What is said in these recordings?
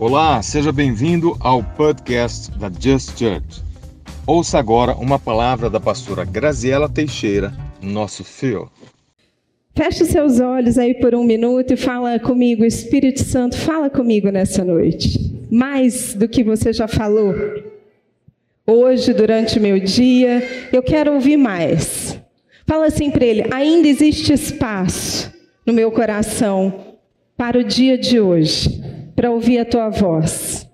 Olá, seja bem-vindo ao podcast da Just Church. Ouça agora uma palavra da pastora Graziela Teixeira, nosso fio. Feche seus olhos aí por um minuto e fala comigo, Espírito Santo, fala comigo nessa noite. Mais do que você já falou. Hoje, durante o meu dia, eu quero ouvir mais. Fala assim para ele: ainda existe espaço no meu coração para o dia de hoje, para ouvir a tua voz.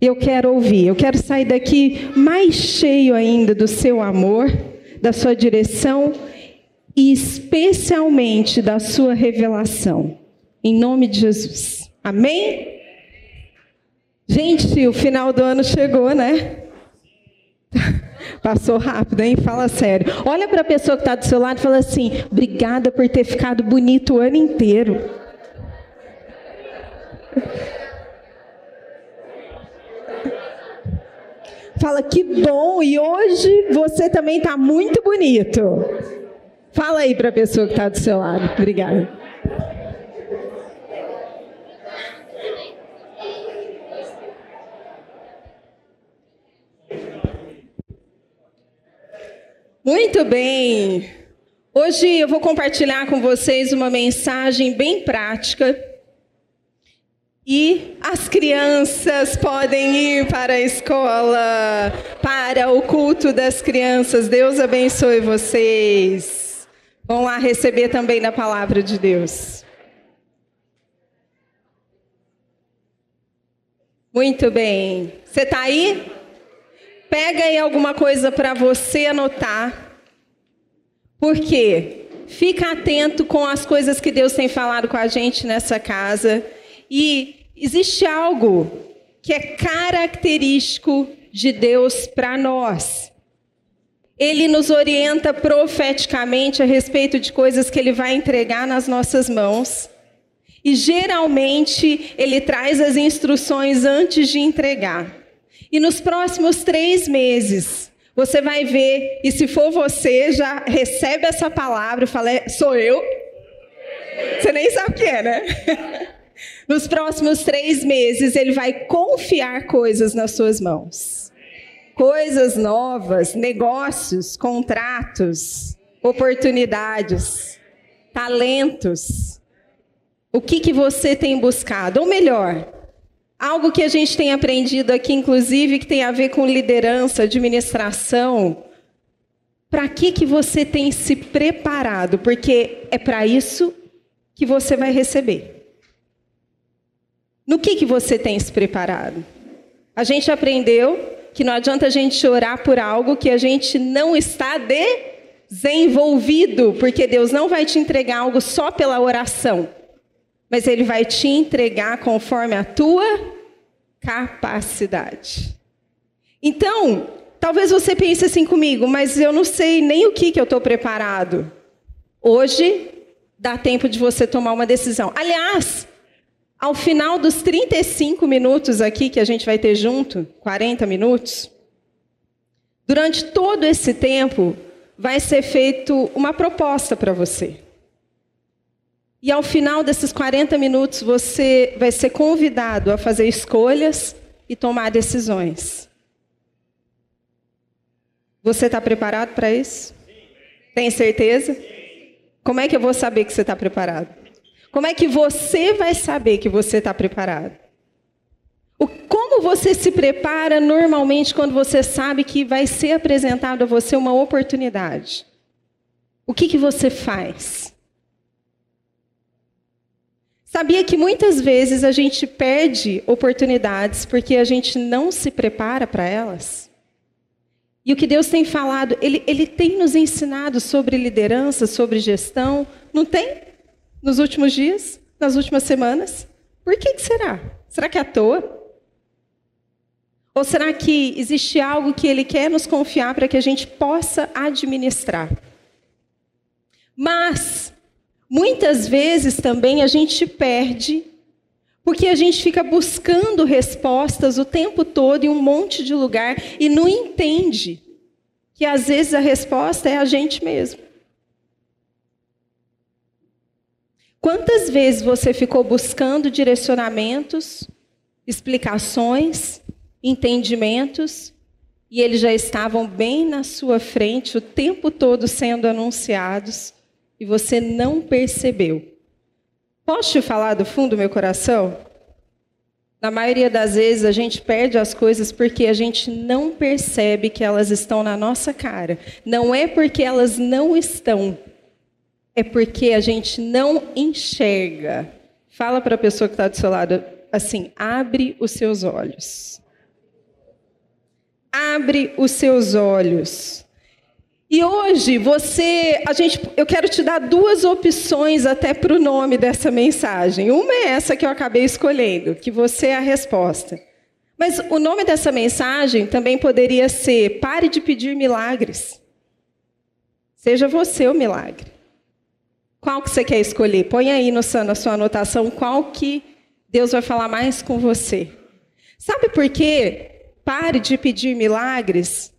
Eu quero ouvir, eu quero sair daqui mais cheio ainda do seu amor, da sua direção e especialmente da sua revelação. Em nome de Jesus. Amém? Gente, o final do ano chegou, né? Passou rápido, hein? Fala sério. Olha para a pessoa que está do seu lado e fala assim: obrigada por ter ficado bonito o ano inteiro. Fala que bom e hoje você também está muito bonito. Fala aí para a pessoa que está do seu lado. Obrigada. Muito bem. Hoje eu vou compartilhar com vocês uma mensagem bem prática. E as crianças podem ir para a escola, para o culto das crianças. Deus abençoe vocês. Vão lá receber também da palavra de Deus. Muito bem. Você está aí? Pega aí alguma coisa para você anotar. Porque fica atento com as coisas que Deus tem falado com a gente nessa casa. E existe algo que é característico de Deus para nós. Ele nos orienta profeticamente a respeito de coisas que ele vai entregar nas nossas mãos. E geralmente ele traz as instruções antes de entregar. E nos próximos três meses, você vai ver, e se for você, já recebe essa palavra e fala, é, sou eu. Você nem sabe o que é, né? Nos próximos três meses, ele vai confiar coisas nas suas mãos. Coisas novas, negócios, contratos, oportunidades, talentos. O que, que você tem buscado? Ou melhor, Algo que a gente tem aprendido aqui, inclusive, que tem a ver com liderança, administração. Para que, que você tem se preparado? Porque é para isso que você vai receber. No que, que você tem se preparado? A gente aprendeu que não adianta a gente orar por algo que a gente não está desenvolvido, porque Deus não vai te entregar algo só pela oração mas ele vai te entregar conforme a tua capacidade. Então, talvez você pense assim comigo, mas eu não sei nem o que, que eu estou preparado. Hoje, dá tempo de você tomar uma decisão. Aliás, ao final dos 35 minutos aqui que a gente vai ter junto, 40 minutos, durante todo esse tempo, vai ser feito uma proposta para você. E ao final desses 40 minutos, você vai ser convidado a fazer escolhas e tomar decisões. Você está preparado para isso? Tem certeza? Como é que eu vou saber que você está preparado? Como é que você vai saber que você está preparado? O, como você se prepara normalmente quando você sabe que vai ser apresentado a você uma oportunidade? O que, que você faz? Sabia que muitas vezes a gente perde oportunidades porque a gente não se prepara para elas? E o que Deus tem falado, ele, ele tem nos ensinado sobre liderança, sobre gestão, não tem? Nos últimos dias, nas últimas semanas? Por que, que será? Será que é à toa? Ou será que existe algo que Ele quer nos confiar para que a gente possa administrar? Mas Muitas vezes também a gente perde porque a gente fica buscando respostas o tempo todo em um monte de lugar e não entende que às vezes a resposta é a gente mesmo. Quantas vezes você ficou buscando direcionamentos explicações, entendimentos, e eles já estavam bem na sua frente o tempo todo sendo anunciados e você não percebeu. Posso te falar do fundo do meu coração? Na maioria das vezes a gente perde as coisas porque a gente não percebe que elas estão na nossa cara. Não é porque elas não estão, é porque a gente não enxerga. Fala para a pessoa que está do seu lado assim: abre os seus olhos. Abre os seus olhos. E hoje você, a gente, eu quero te dar duas opções até para o nome dessa mensagem. Uma é essa que eu acabei escolhendo, que você é a resposta. Mas o nome dessa mensagem também poderia ser Pare de pedir milagres. Seja você o milagre. Qual que você quer escolher? Põe aí no, na sua anotação qual que Deus vai falar mais com você. Sabe por quê? Pare de pedir milagres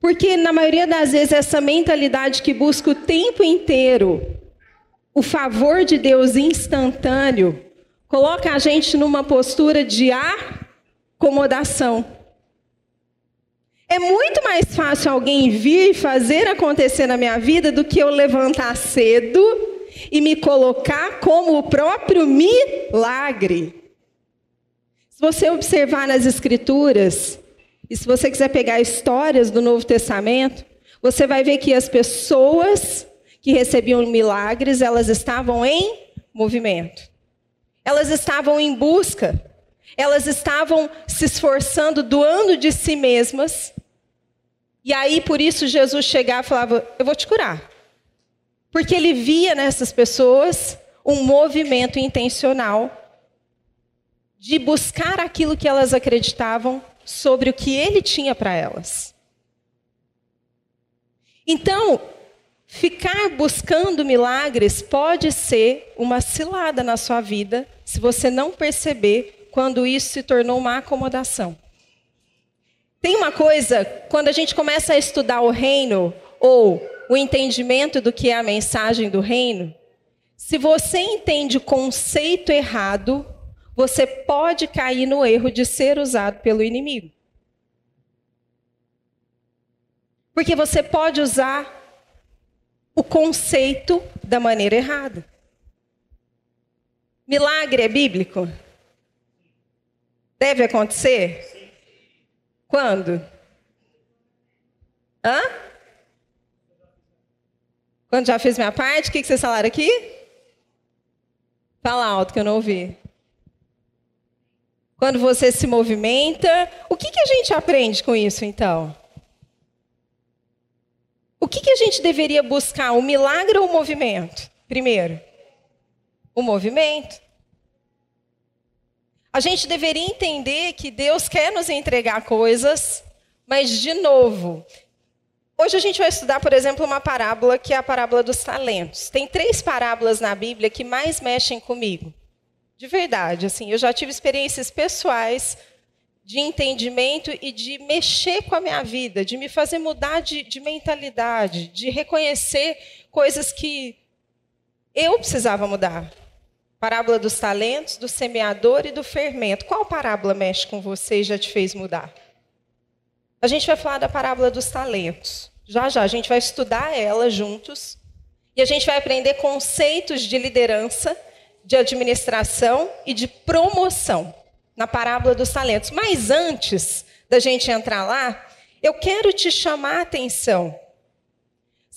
porque, na maioria das vezes, essa mentalidade que busca o tempo inteiro o favor de Deus instantâneo coloca a gente numa postura de acomodação. É muito mais fácil alguém vir e fazer acontecer na minha vida do que eu levantar cedo e me colocar como o próprio milagre. Se você observar nas Escrituras, e se você quiser pegar histórias do Novo Testamento, você vai ver que as pessoas que recebiam milagres, elas estavam em movimento. Elas estavam em busca. Elas estavam se esforçando, doando de si mesmas. E aí, por isso, Jesus chegava e falava: Eu vou te curar. Porque ele via nessas pessoas um movimento intencional de buscar aquilo que elas acreditavam sobre o que ele tinha para elas. Então, ficar buscando milagres pode ser uma cilada na sua vida, se você não perceber quando isso se tornou uma acomodação. Tem uma coisa, quando a gente começa a estudar o reino, ou o entendimento do que é a mensagem do reino, se você entende o conceito errado, você pode cair no erro de ser usado pelo inimigo. Porque você pode usar o conceito da maneira errada. Milagre é bíblico? Deve acontecer? Quando? Hã? Quando já fiz minha parte, o que vocês falaram aqui? Fala alto que eu não ouvi. Quando você se movimenta, o que, que a gente aprende com isso então? O que, que a gente deveria buscar, o milagre ou o movimento? Primeiro, o movimento. A gente deveria entender que Deus quer nos entregar coisas, mas, de novo, hoje a gente vai estudar, por exemplo, uma parábola que é a parábola dos talentos. Tem três parábolas na Bíblia que mais mexem comigo. De verdade, assim, eu já tive experiências pessoais de entendimento e de mexer com a minha vida, de me fazer mudar de, de mentalidade, de reconhecer coisas que eu precisava mudar. Parábola dos talentos, do semeador e do fermento. Qual parábola mexe com você e já te fez mudar? A gente vai falar da parábola dos talentos. Já já a gente vai estudar ela juntos e a gente vai aprender conceitos de liderança de administração e de promoção na parábola dos talentos. Mas antes da gente entrar lá, eu quero te chamar a atenção.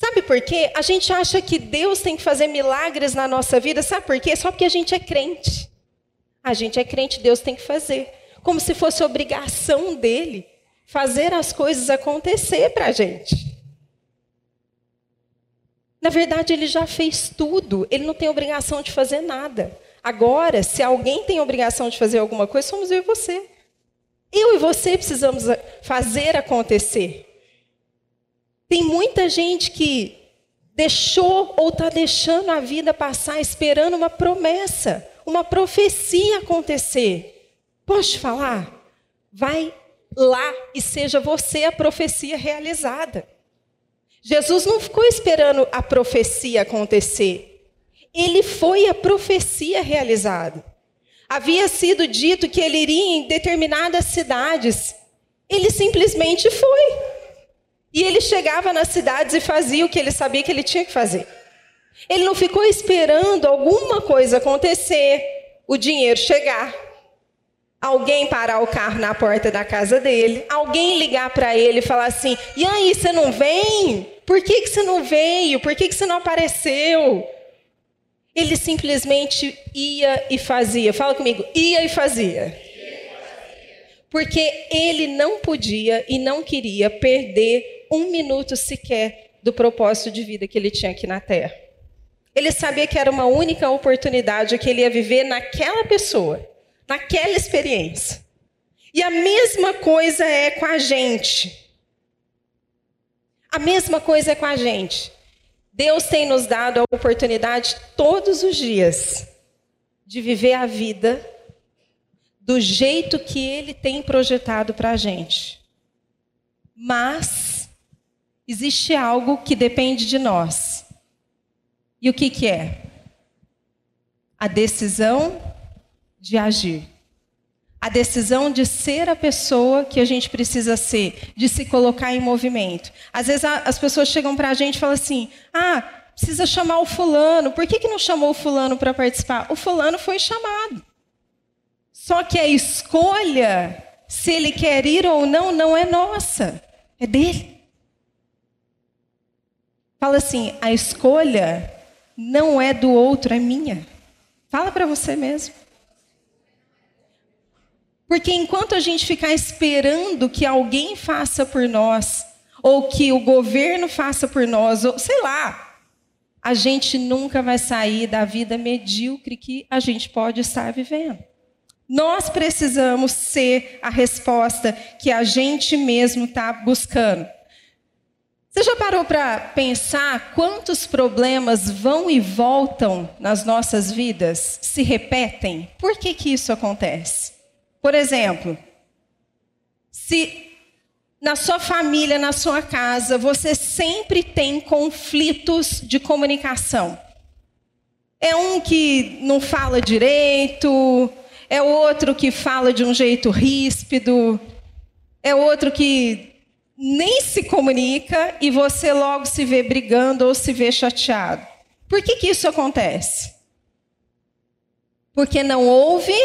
Sabe por quê? A gente acha que Deus tem que fazer milagres na nossa vida. Sabe por quê? Só porque a gente é crente. A gente é crente, Deus tem que fazer. Como se fosse obrigação dele fazer as coisas acontecer para a gente. Na verdade, ele já fez tudo, ele não tem obrigação de fazer nada. Agora, se alguém tem obrigação de fazer alguma coisa, somos eu e você. Eu e você precisamos fazer acontecer. Tem muita gente que deixou ou está deixando a vida passar esperando uma promessa, uma profecia acontecer. Posso te falar? Vai lá e seja você a profecia realizada. Jesus não ficou esperando a profecia acontecer. Ele foi a profecia realizada. Havia sido dito que ele iria em determinadas cidades. Ele simplesmente foi. E ele chegava nas cidades e fazia o que ele sabia que ele tinha que fazer. Ele não ficou esperando alguma coisa acontecer, o dinheiro chegar, alguém parar o carro na porta da casa dele, alguém ligar para ele e falar assim: e aí, você não vem? Por que, que você não veio? Por que, que você não apareceu? Ele simplesmente ia e fazia. Fala comigo, ia e fazia. Porque ele não podia e não queria perder um minuto sequer do propósito de vida que ele tinha aqui na terra. Ele sabia que era uma única oportunidade que ele ia viver naquela pessoa, naquela experiência. E a mesma coisa é com a gente. A mesma coisa é com a gente. Deus tem nos dado a oportunidade todos os dias de viver a vida do jeito que Ele tem projetado para a gente. Mas existe algo que depende de nós. E o que, que é? A decisão de agir. A decisão de ser a pessoa que a gente precisa ser, de se colocar em movimento. Às vezes as pessoas chegam para a gente e falam assim: ah, precisa chamar o fulano. Por que, que não chamou o fulano para participar? O fulano foi chamado. Só que a escolha, se ele quer ir ou não, não é nossa, é dele. Fala assim: a escolha não é do outro, é minha. Fala para você mesmo. Porque enquanto a gente ficar esperando que alguém faça por nós, ou que o governo faça por nós, ou sei lá, a gente nunca vai sair da vida medíocre que a gente pode estar vivendo. Nós precisamos ser a resposta que a gente mesmo está buscando. Você já parou para pensar quantos problemas vão e voltam nas nossas vidas, se repetem? Por que, que isso acontece? Por exemplo, se na sua família, na sua casa, você sempre tem conflitos de comunicação. É um que não fala direito, é outro que fala de um jeito ríspido, é outro que nem se comunica e você logo se vê brigando ou se vê chateado. Por que, que isso acontece? Porque não houve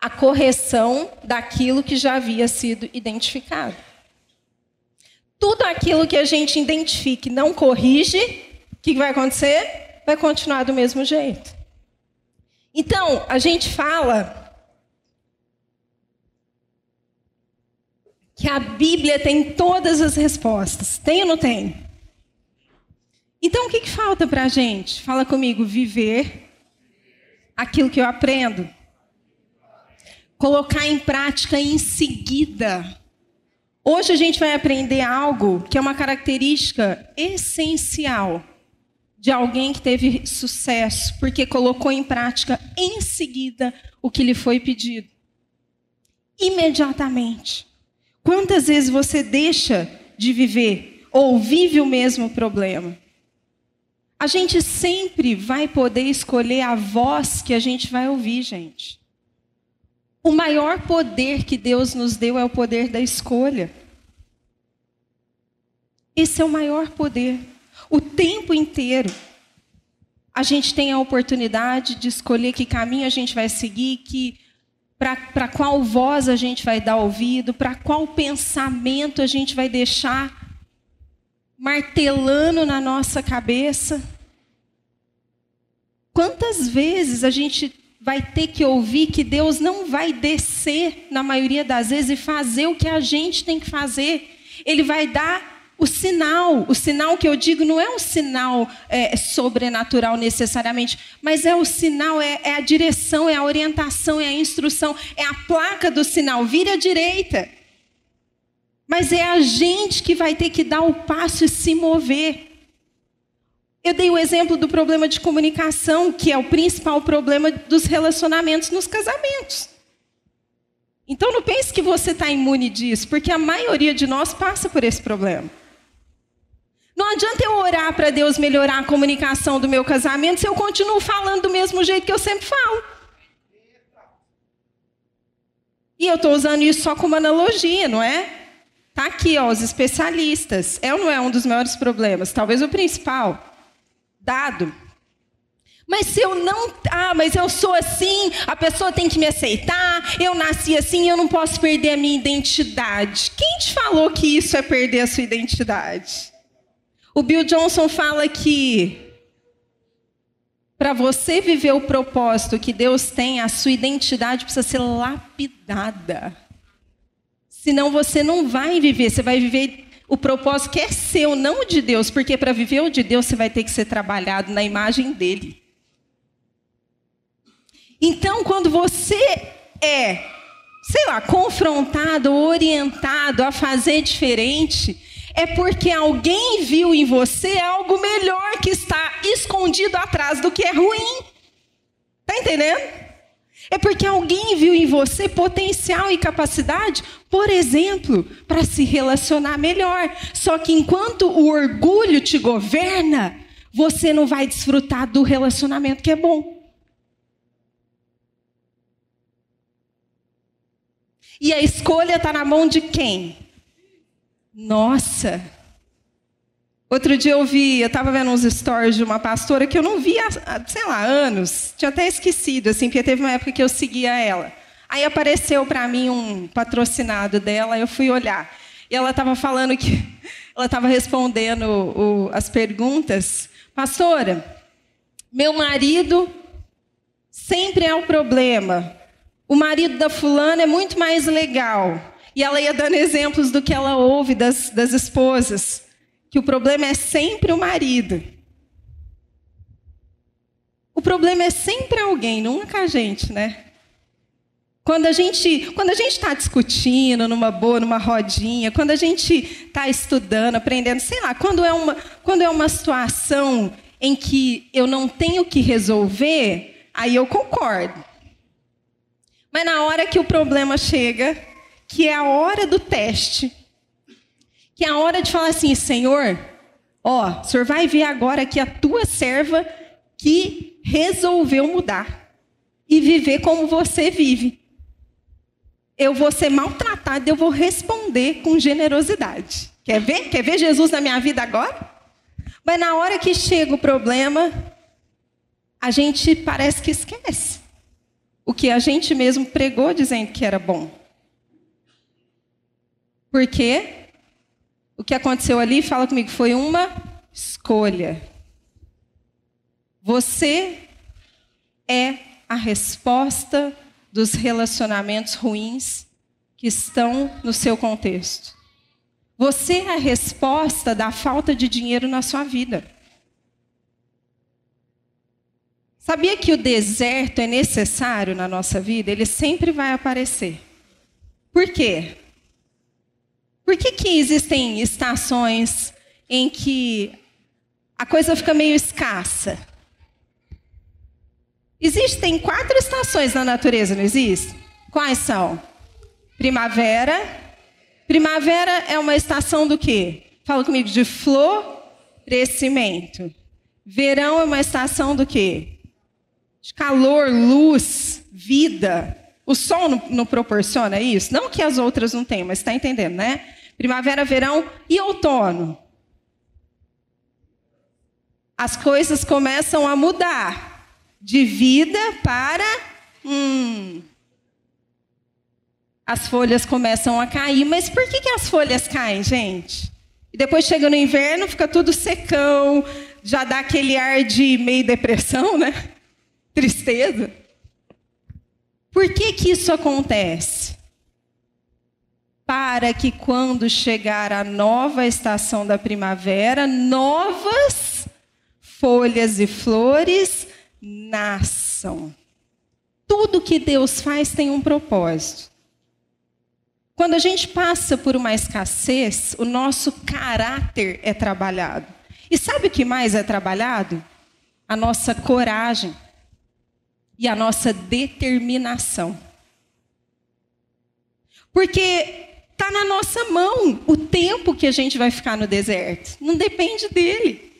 a correção daquilo que já havia sido identificado. Tudo aquilo que a gente identifique não corrige, o que vai acontecer? Vai continuar do mesmo jeito. Então, a gente fala que a Bíblia tem todas as respostas. Tem ou não tem? Então, o que, que falta para a gente? Fala comigo, viver aquilo que eu aprendo. Colocar em prática em seguida. Hoje a gente vai aprender algo que é uma característica essencial de alguém que teve sucesso, porque colocou em prática em seguida o que lhe foi pedido. Imediatamente. Quantas vezes você deixa de viver ou vive o mesmo problema? A gente sempre vai poder escolher a voz que a gente vai ouvir, gente. O maior poder que Deus nos deu é o poder da escolha. Esse é o maior poder. O tempo inteiro a gente tem a oportunidade de escolher que caminho a gente vai seguir, que para qual voz a gente vai dar ouvido, para qual pensamento a gente vai deixar martelando na nossa cabeça. Quantas vezes a gente vai ter que ouvir que Deus não vai descer, na maioria das vezes, e fazer o que a gente tem que fazer? Ele vai dar o sinal, o sinal que eu digo não é um sinal é, sobrenatural necessariamente, mas é o sinal, é, é, a direção, é a orientação, é a instrução, é a placa do sinal, vire à direita. Mas é a gente que vai ter que dar o passo e se mover. Eu dei o exemplo do problema de comunicação, que é o principal problema dos relacionamentos nos casamentos. Então não pense que você está imune disso, porque a maioria de nós passa por esse problema. Não adianta eu orar para Deus melhorar a comunicação do meu casamento se eu continuo falando do mesmo jeito que eu sempre falo. E eu estou usando isso só como analogia, não é? Tá aqui, ó, os especialistas. É ou não é um dos maiores problemas? Talvez o principal. Dado. Mas se eu não. Ah, mas eu sou assim, a pessoa tem que me aceitar, eu nasci assim, eu não posso perder a minha identidade. Quem te falou que isso é perder a sua identidade? O Bill Johnson fala que para você viver o propósito que Deus tem, a sua identidade precisa ser lapidada. Senão você não vai viver, você vai viver o propósito que é seu, não o de Deus, porque para viver o de Deus você vai ter que ser trabalhado na imagem dele. Então, quando você é, sei lá, confrontado, orientado a fazer diferente, é porque alguém viu em você algo melhor que está escondido atrás do que é ruim. Tá entendendo? É porque alguém viu em você potencial e capacidade, por exemplo, para se relacionar melhor. Só que enquanto o orgulho te governa, você não vai desfrutar do relacionamento que é bom. E a escolha está na mão de quem? Nossa! Outro dia eu vi, eu estava vendo uns stories de uma pastora que eu não via há, sei lá, anos. Tinha até esquecido, assim, porque teve uma época que eu seguia ela. Aí apareceu para mim um patrocinado dela, eu fui olhar. E ela estava falando que. Ela estava respondendo o, as perguntas. Pastora, meu marido sempre é o problema. O marido da fulana é muito mais legal. E ela ia dando exemplos do que ela ouve das, das esposas. Que o problema é sempre o marido. O problema é sempre alguém, nunca a gente, né? Quando a gente quando a gente está discutindo numa boa, numa rodinha, quando a gente está estudando, aprendendo, sei lá, quando é uma quando é uma situação em que eu não tenho que resolver, aí eu concordo. Mas na hora que o problema chega, que é a hora do teste, que é a hora de falar assim, Senhor, ó, o Senhor vai ver agora que a tua serva que resolveu mudar e viver como você vive. Eu vou ser maltratado, eu vou responder com generosidade. Quer ver? Quer ver Jesus na minha vida agora? Mas na hora que chega o problema, a gente parece que esquece o que a gente mesmo pregou dizendo que era bom. Porque o que aconteceu ali, fala comigo, foi uma escolha. Você é a resposta dos relacionamentos ruins que estão no seu contexto. Você é a resposta da falta de dinheiro na sua vida. Sabia que o deserto é necessário na nossa vida? Ele sempre vai aparecer. Por quê? Por que, que existem estações em que a coisa fica meio escassa? Existem quatro estações na natureza, não existe? Quais são? Primavera. Primavera é uma estação do quê? Fala comigo de florescimento. Verão é uma estação do quê? de calor, luz, vida. O sol não, não proporciona isso? Não que as outras não tenham, mas está entendendo, né? Primavera, verão e outono. As coisas começam a mudar de vida para. Hum, as folhas começam a cair. Mas por que, que as folhas caem, gente? E depois chega no inverno, fica tudo secão, já dá aquele ar de meio depressão, né? tristeza. Por que, que isso acontece? Para que quando chegar a nova estação da primavera, novas folhas e flores nasçam. Tudo que Deus faz tem um propósito. Quando a gente passa por uma escassez, o nosso caráter é trabalhado. E sabe o que mais é trabalhado? A nossa coragem e a nossa determinação. Porque está na nossa mão o tempo que a gente vai ficar no deserto. Não depende dele.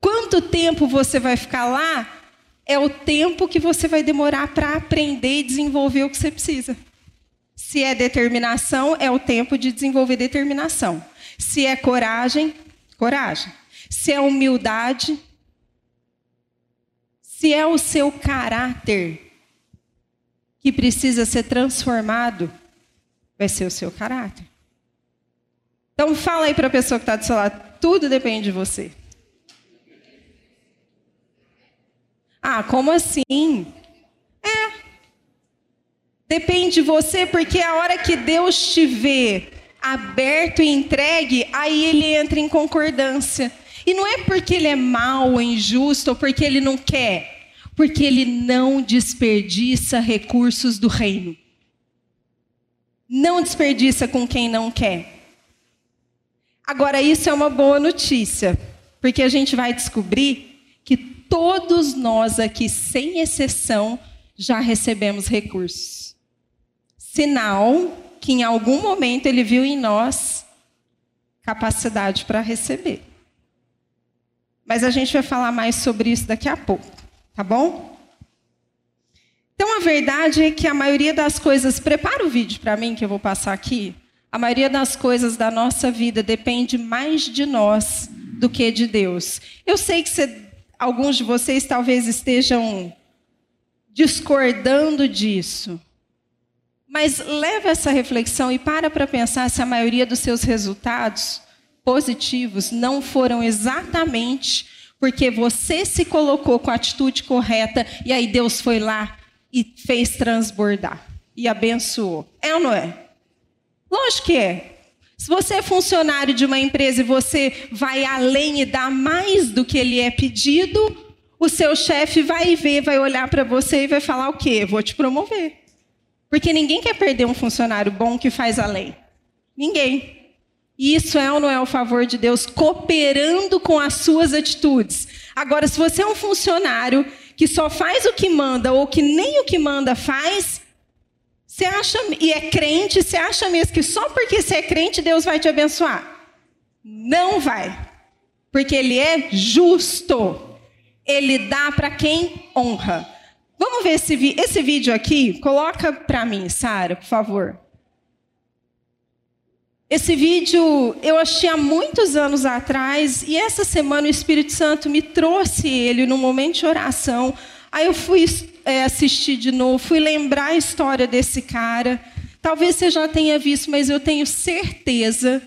Quanto tempo você vai ficar lá é o tempo que você vai demorar para aprender e desenvolver o que você precisa. Se é determinação, é o tempo de desenvolver determinação. Se é coragem, coragem. Se é humildade, se é o seu caráter que precisa ser transformado, vai ser o seu caráter. Então fala aí para a pessoa que está do seu lado, tudo depende de você. Ah, como assim? É. Depende de você, porque a hora que Deus te vê aberto e entregue, aí ele entra em concordância. E não é porque ele é mau ou injusto ou porque ele não quer, porque ele não desperdiça recursos do reino. Não desperdiça com quem não quer. Agora, isso é uma boa notícia, porque a gente vai descobrir que todos nós aqui, sem exceção, já recebemos recursos. Sinal que em algum momento ele viu em nós capacidade para receber. Mas a gente vai falar mais sobre isso daqui a pouco, tá bom? Então a verdade é que a maioria das coisas, prepara o vídeo para mim que eu vou passar aqui. A maioria das coisas da nossa vida depende mais de nós do que de Deus. Eu sei que você, alguns de vocês talvez estejam discordando disso. Mas leva essa reflexão e para para pensar se a maioria dos seus resultados positivos não foram exatamente porque você se colocou com a atitude correta e aí Deus foi lá e fez transbordar e abençoou. É ou não é? Lógico que é. Se você é funcionário de uma empresa e você vai além e dá mais do que ele é pedido, o seu chefe vai ver, vai olhar para você e vai falar o quê? Vou te promover. Porque ninguém quer perder um funcionário bom que faz a lei. Ninguém. Isso é ou não é o favor de Deus cooperando com as suas atitudes. Agora, se você é um funcionário que só faz o que manda ou que nem o que manda faz, você acha e é crente, você acha mesmo que só porque você é crente Deus vai te abençoar? Não vai. Porque ele é justo. Ele dá para quem honra. Vamos ver esse, esse vídeo aqui? Coloca para mim, Sara, por favor. Esse vídeo eu achei há muitos anos atrás e essa semana o Espírito Santo me trouxe ele num momento de oração. Aí eu fui é, assistir de novo, fui lembrar a história desse cara. Talvez você já tenha visto, mas eu tenho certeza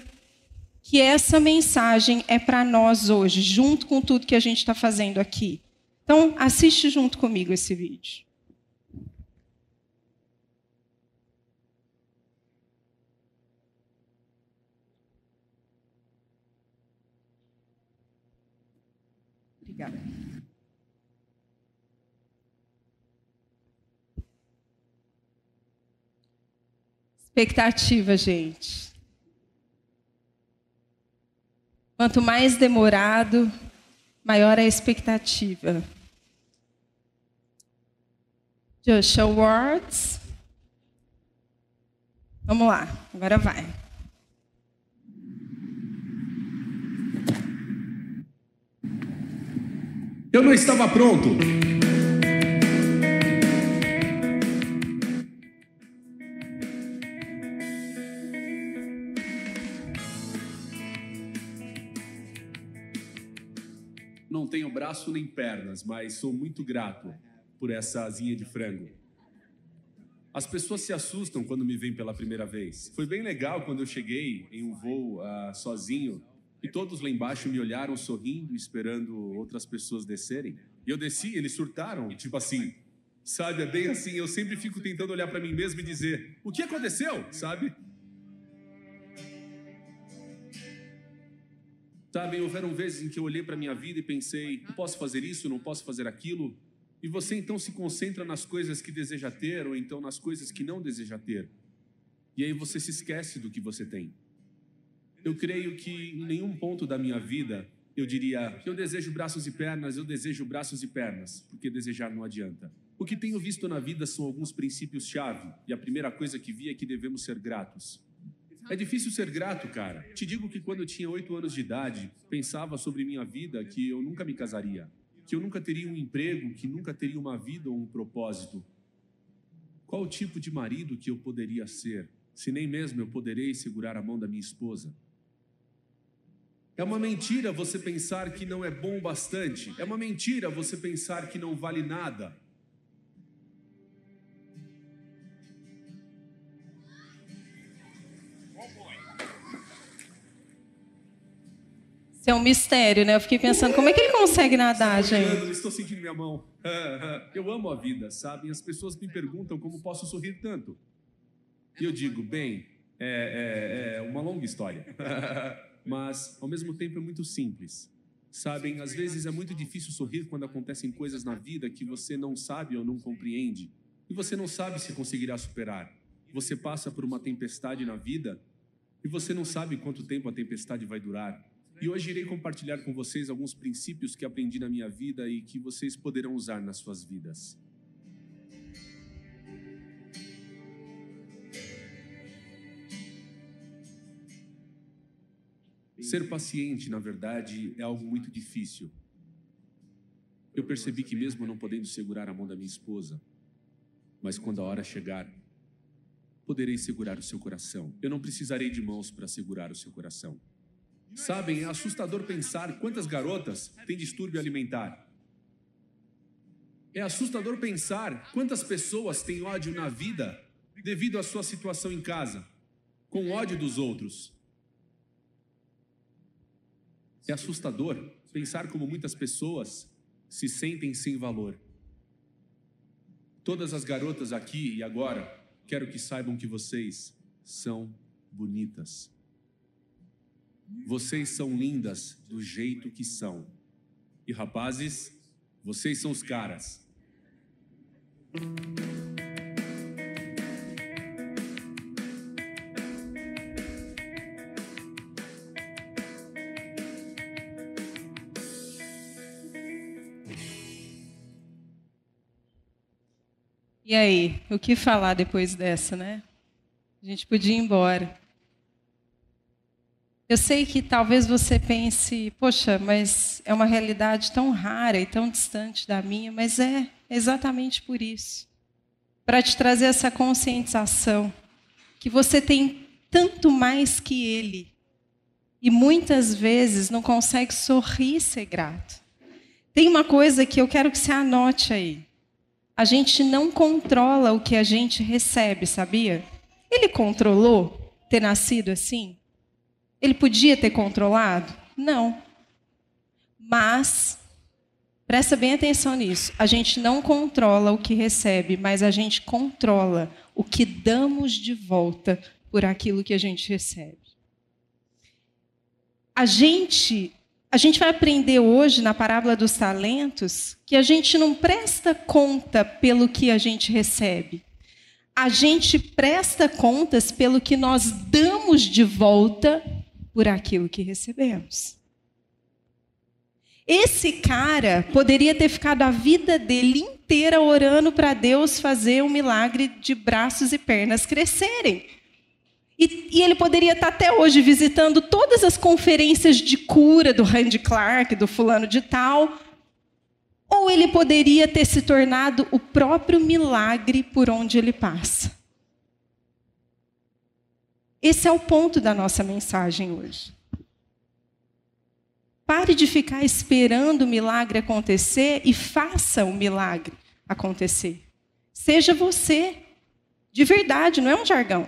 que essa mensagem é para nós hoje, junto com tudo que a gente está fazendo aqui. Então, assiste junto comigo esse vídeo. Obrigada. Expectativa, gente. Quanto mais demorado, maior a expectativa. Joshua Words. Vamos lá, agora vai. Eu não estava pronto. Não tenho braço nem pernas, mas sou muito grato por essa asinha de frango. As pessoas se assustam quando me veem pela primeira vez. Foi bem legal quando eu cheguei em um voo uh, sozinho e todos lá embaixo me olharam sorrindo, esperando outras pessoas descerem. E eu desci, eles surtaram, tipo assim, sabe, é bem assim. Eu sempre fico tentando olhar para mim mesmo e dizer: o que aconteceu, sabe? Sabem, houveram vezes em que eu olhei para minha vida e pensei: não posso fazer isso, não posso fazer aquilo. E você então se concentra nas coisas que deseja ter ou então nas coisas que não deseja ter. E aí você se esquece do que você tem. Eu creio que em nenhum ponto da minha vida eu diria: eu desejo braços e pernas, eu desejo braços e pernas, porque desejar não adianta. O que tenho visto na vida são alguns princípios-chave, e a primeira coisa que vi é que devemos ser gratos. É difícil ser grato, cara. Te digo que quando eu tinha oito anos de idade, pensava sobre minha vida que eu nunca me casaria. que eu nunca teria um emprego, que nunca teria uma vida ou um propósito. Qual o tipo de marido que eu poderia ser, se nem mesmo eu poderei segurar a mão da minha esposa? É uma mentira você pensar que não é bom bastante. É uma mentira você pensar que não vale nada. Isso é um mistério, né? Eu fiquei pensando, como é que ele consegue nadar, gente? Estou sentindo minha mão. Eu amo a vida, sabe? As pessoas me perguntam como posso sorrir tanto. E eu digo, bem, é, é, é uma longa história. Mas, ao mesmo tempo, é muito simples. Sabem, às vezes é muito difícil sorrir quando acontecem coisas na vida que você não sabe ou não compreende. E você não sabe se conseguirá superar. Você passa por uma tempestade na vida e você não sabe quanto tempo a tempestade vai durar. E hoje irei compartilhar com vocês alguns princípios que aprendi na minha vida e que vocês poderão usar nas suas vidas. Ser paciente, na verdade, é algo muito difícil. Eu percebi que, mesmo não podendo segurar a mão da minha esposa, mas quando a hora chegar, poderei segurar o seu coração. Eu não precisarei de mãos para segurar o seu coração. Sabem, é assustador pensar quantas garotas têm distúrbio alimentar. É assustador pensar quantas pessoas têm ódio na vida devido à sua situação em casa, com ódio dos outros. É assustador pensar como muitas pessoas se sentem sem valor. Todas as garotas aqui e agora, quero que saibam que vocês são bonitas. Vocês são lindas do jeito que são. E rapazes, vocês são os caras. E aí, o que falar depois dessa, né? A gente podia ir embora. Eu sei que talvez você pense, poxa, mas é uma realidade tão rara e tão distante da minha, mas é exatamente por isso para te trazer essa conscientização que você tem tanto mais que ele e muitas vezes não consegue sorrir e ser grato. Tem uma coisa que eu quero que você anote aí. A gente não controla o que a gente recebe, sabia? Ele controlou ter nascido assim? Ele podia ter controlado? Não. Mas, presta bem atenção nisso. A gente não controla o que recebe, mas a gente controla o que damos de volta por aquilo que a gente recebe. A gente, a gente vai aprender hoje na parábola dos talentos que a gente não presta conta pelo que a gente recebe. A gente presta contas pelo que nós damos de volta por aquilo que recebemos. Esse cara poderia ter ficado a vida dele inteira orando para Deus fazer um milagre de braços e pernas crescerem. E, e, ele poderia estar até hoje visitando todas as conferências de cura do Randy Clark, do fulano de tal. Ou ele poderia ter se tornado o próprio milagre por onde ele passa. Esse é o ponto da nossa mensagem hoje. Pare de ficar esperando o milagre acontecer e faça o milagre acontecer. Seja você, de verdade, não é um jargão.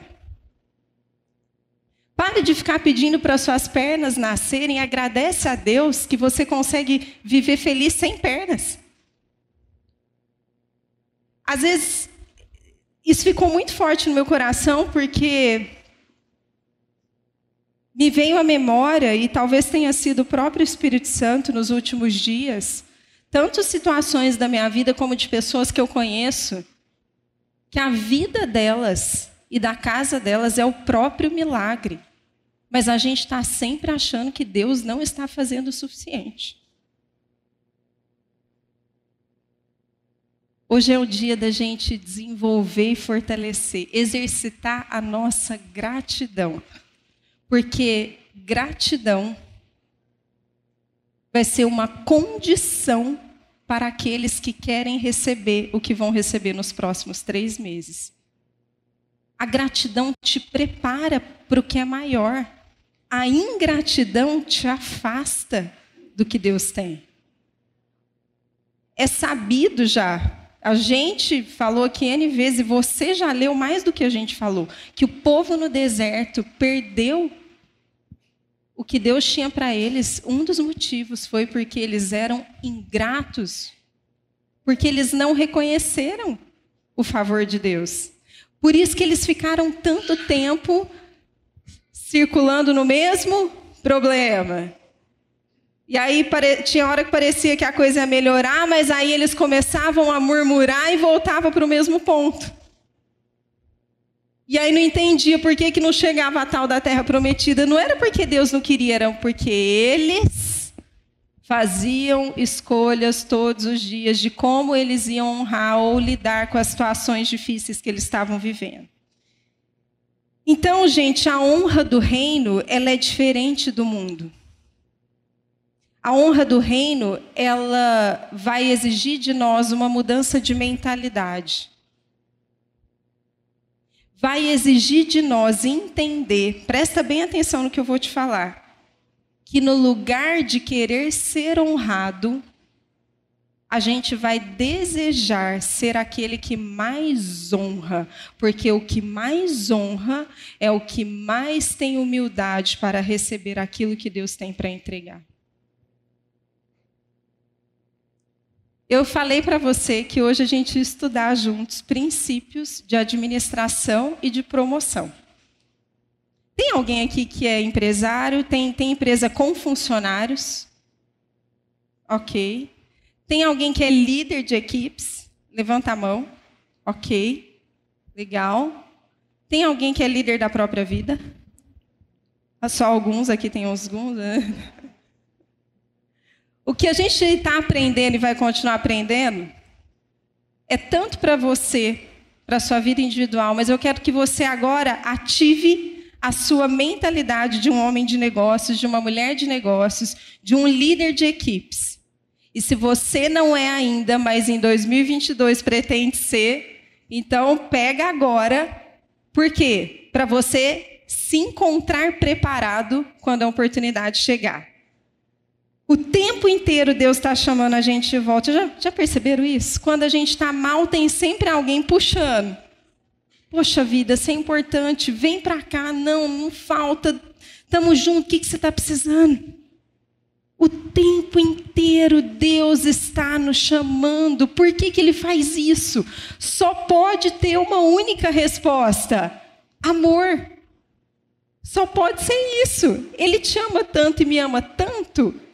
Pare de ficar pedindo para suas pernas nascerem, agradece a Deus que você consegue viver feliz sem pernas. Às vezes, isso ficou muito forte no meu coração, porque me veio à memória, e talvez tenha sido o próprio Espírito Santo nos últimos dias, tantas situações da minha vida como de pessoas que eu conheço, que a vida delas e da casa delas é o próprio milagre. Mas a gente está sempre achando que Deus não está fazendo o suficiente. Hoje é o dia da gente desenvolver e fortalecer, exercitar a nossa gratidão porque gratidão vai ser uma condição para aqueles que querem receber o que vão receber nos próximos três meses. A gratidão te prepara para o que é maior. A ingratidão te afasta do que Deus tem. É sabido já. A gente falou aqui N vezes, e você já leu mais do que a gente falou, que o povo no deserto perdeu o que Deus tinha para eles. Um dos motivos foi porque eles eram ingratos, porque eles não reconheceram o favor de Deus. Por isso que eles ficaram tanto tempo circulando no mesmo problema. E aí tinha hora que parecia que a coisa ia melhorar, mas aí eles começavam a murmurar e voltavam para o mesmo ponto. E aí não entendia por que, que não chegava a tal da terra prometida. Não era porque Deus não queria, era porque eles faziam escolhas todos os dias de como eles iam honrar ou lidar com as situações difíceis que eles estavam vivendo. Então, gente, a honra do reino, ela é diferente do mundo. A honra do reino, ela vai exigir de nós uma mudança de mentalidade. Vai exigir de nós entender, presta bem atenção no que eu vou te falar, que no lugar de querer ser honrado, a gente vai desejar ser aquele que mais honra, porque o que mais honra é o que mais tem humildade para receber aquilo que Deus tem para entregar. Eu falei para você que hoje a gente ia estudar juntos princípios de administração e de promoção. Tem alguém aqui que é empresário? Tem, tem empresa com funcionários? Ok. Tem alguém que é líder de equipes? Levanta a mão. Ok. Legal. Tem alguém que é líder da própria vida? Só alguns aqui tem alguns. Né? O que a gente está aprendendo e vai continuar aprendendo é tanto para você, para a sua vida individual, mas eu quero que você agora ative a sua mentalidade de um homem de negócios, de uma mulher de negócios, de um líder de equipes. E se você não é ainda, mas em 2022 pretende ser, então pega agora. Por quê? Para você se encontrar preparado quando a oportunidade chegar. O tempo inteiro Deus está chamando a gente de volta. Já, já perceberam isso? Quando a gente está mal, tem sempre alguém puxando. Poxa vida, isso é importante. Vem para cá. Não, não falta. Estamos juntos. O que, que você está precisando? O tempo inteiro Deus está nos chamando. Por que, que Ele faz isso? Só pode ter uma única resposta: amor. Só pode ser isso. Ele te ama tanto e me ama tanto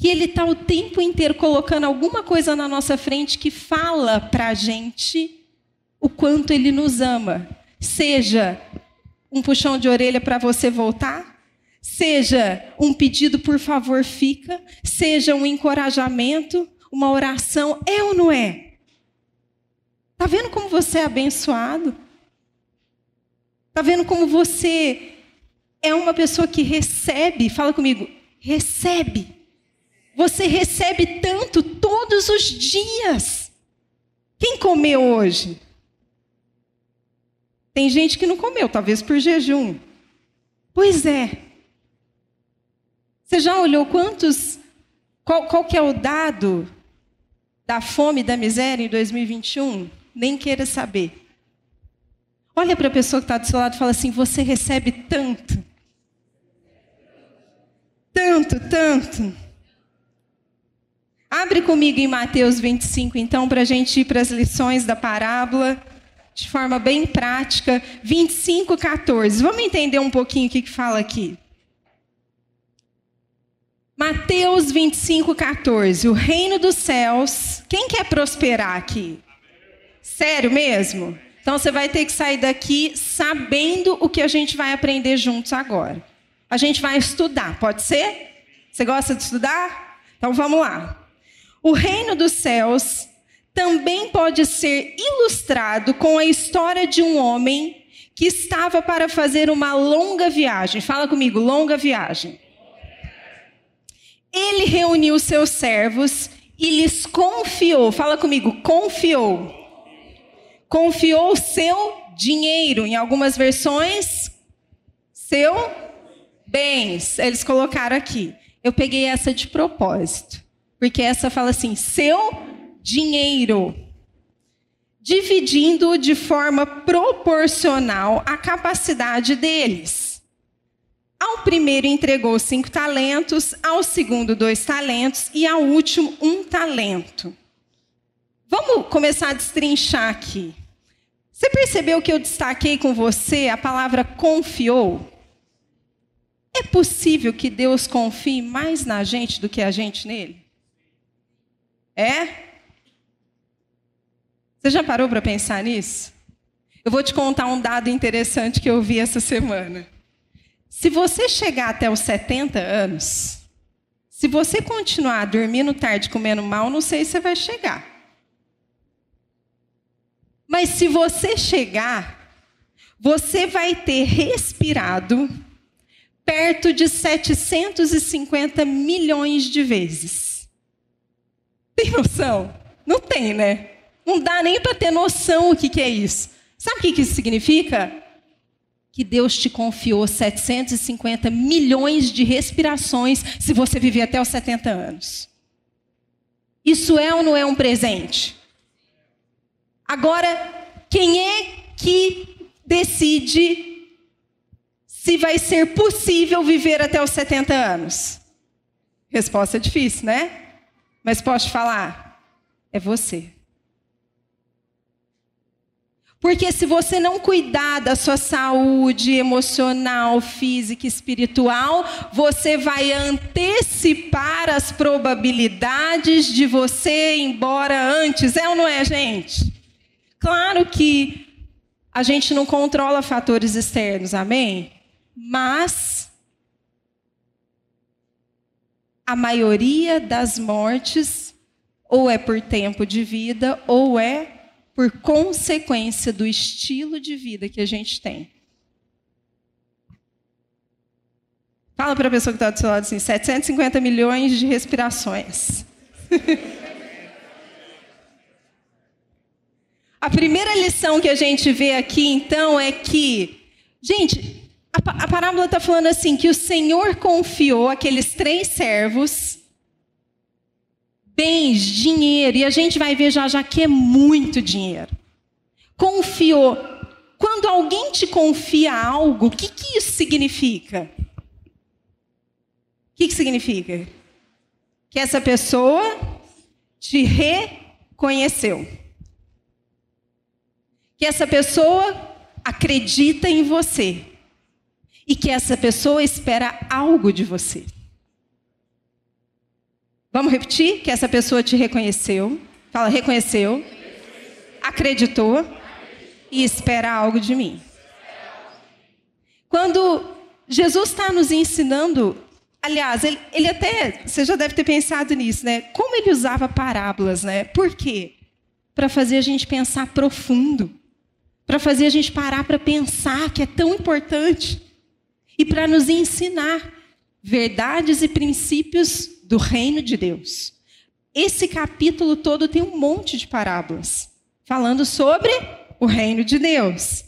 que ele está o tempo inteiro colocando alguma coisa na nossa frente que fala para a gente o quanto ele nos ama. Seja um puxão de orelha para você voltar, seja um pedido por favor fica, seja um encorajamento, uma oração, é ou não é? Tá vendo como você é abençoado? Tá vendo como você é uma pessoa que recebe, fala comigo, recebe você recebe tanto todos os dias. Quem comeu hoje? Tem gente que não comeu, talvez por jejum. Pois é. Você já olhou quantos. Qual, qual que é o dado da fome e da miséria em 2021? Nem queira saber. Olha para a pessoa que está do seu lado e fala assim: você recebe tanto. Tanto, tanto. Abre comigo em Mateus 25, então, para a gente ir para as lições da parábola, de forma bem prática. 25, 14. Vamos entender um pouquinho o que, que fala aqui. Mateus 25, 14. O reino dos céus. Quem quer prosperar aqui? Sério mesmo? Então você vai ter que sair daqui sabendo o que a gente vai aprender juntos agora. A gente vai estudar, pode ser? Você gosta de estudar? Então vamos lá. O reino dos céus também pode ser ilustrado com a história de um homem que estava para fazer uma longa viagem. Fala comigo, longa viagem. Ele reuniu seus servos e lhes confiou. Fala comigo, confiou. Confiou seu dinheiro. Em algumas versões, seu bens. Eles colocaram aqui. Eu peguei essa de propósito. Porque essa fala assim: seu dinheiro. Dividindo de forma proporcional à capacidade deles. Ao primeiro entregou cinco talentos, ao segundo dois talentos e ao último um talento. Vamos começar a destrinchar aqui. Você percebeu que eu destaquei com você a palavra confiou? É possível que Deus confie mais na gente do que a gente nele? É? Você já parou para pensar nisso? Eu vou te contar um dado interessante que eu vi essa semana. Se você chegar até os 70 anos, se você continuar dormindo tarde, comendo mal, não sei se você vai chegar. Mas se você chegar, você vai ter respirado perto de 750 milhões de vezes. Tem noção? Não tem, né? Não dá nem para ter noção o que, que é isso. Sabe o que, que isso significa? Que Deus te confiou 750 milhões de respirações se você viver até os 70 anos. Isso é ou não é um presente? Agora, quem é que decide se vai ser possível viver até os 70 anos? Resposta difícil, né? Mas posso falar? É você. Porque se você não cuidar da sua saúde emocional, física espiritual, você vai antecipar as probabilidades de você ir embora antes. É ou não é, gente? Claro que a gente não controla fatores externos, amém? Mas a maioria das mortes ou é por tempo de vida ou é por consequência do estilo de vida que a gente tem. Fala para a pessoa que está do seu lado assim: 750 milhões de respirações. a primeira lição que a gente vê aqui, então, é que, gente, a, a parábola está falando assim: que o Senhor confiou aqueles três servos bens, dinheiro, e a gente vai ver já já que é muito dinheiro. Confiou. Quando alguém te confia algo, o que, que isso significa? O que, que significa? Que essa pessoa te reconheceu. Que essa pessoa acredita em você e que essa pessoa espera algo de você. Vamos repetir? Que essa pessoa te reconheceu. Fala, reconheceu, acreditou e espera algo de mim. Quando Jesus está nos ensinando, aliás, ele, ele, até, você já deve ter pensado nisso, né? Como ele usava parábolas, né? Por quê? Para fazer a gente pensar profundo, para fazer a gente parar para pensar que é tão importante e para nos ensinar verdades e princípios do reino de Deus. Esse capítulo todo tem um monte de parábolas falando sobre o reino de Deus.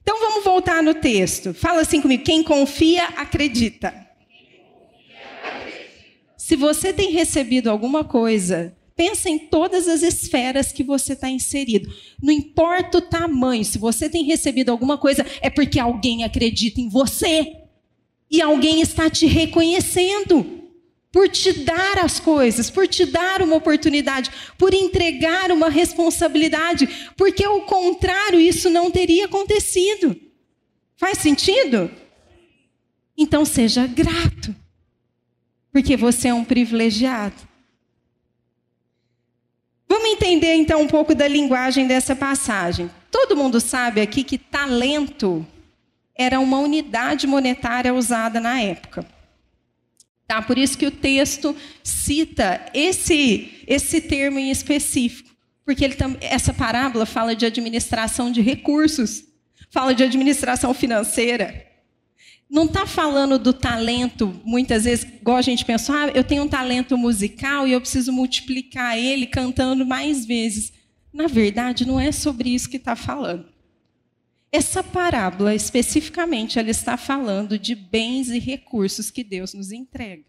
Então vamos voltar no texto. Fala assim comigo: quem confia, acredita. Se você tem recebido alguma coisa, pensa em todas as esferas que você está inserido. Não importa o tamanho, se você tem recebido alguma coisa, é porque alguém acredita em você e alguém está te reconhecendo por te dar as coisas, por te dar uma oportunidade, por entregar uma responsabilidade, porque o contrário isso não teria acontecido. Faz sentido? Então seja grato, porque você é um privilegiado. Vamos entender então um pouco da linguagem dessa passagem. Todo mundo sabe aqui que talento era uma unidade monetária usada na época. Tá? Por isso que o texto cita esse, esse termo em específico, porque ele, essa parábola fala de administração de recursos, fala de administração financeira. não está falando do talento, muitas vezes, igual a gente pensa, ah, eu tenho um talento musical e eu preciso multiplicar ele cantando mais vezes. Na verdade, não é sobre isso que está falando. Essa parábola, especificamente, ela está falando de bens e recursos que Deus nos entrega.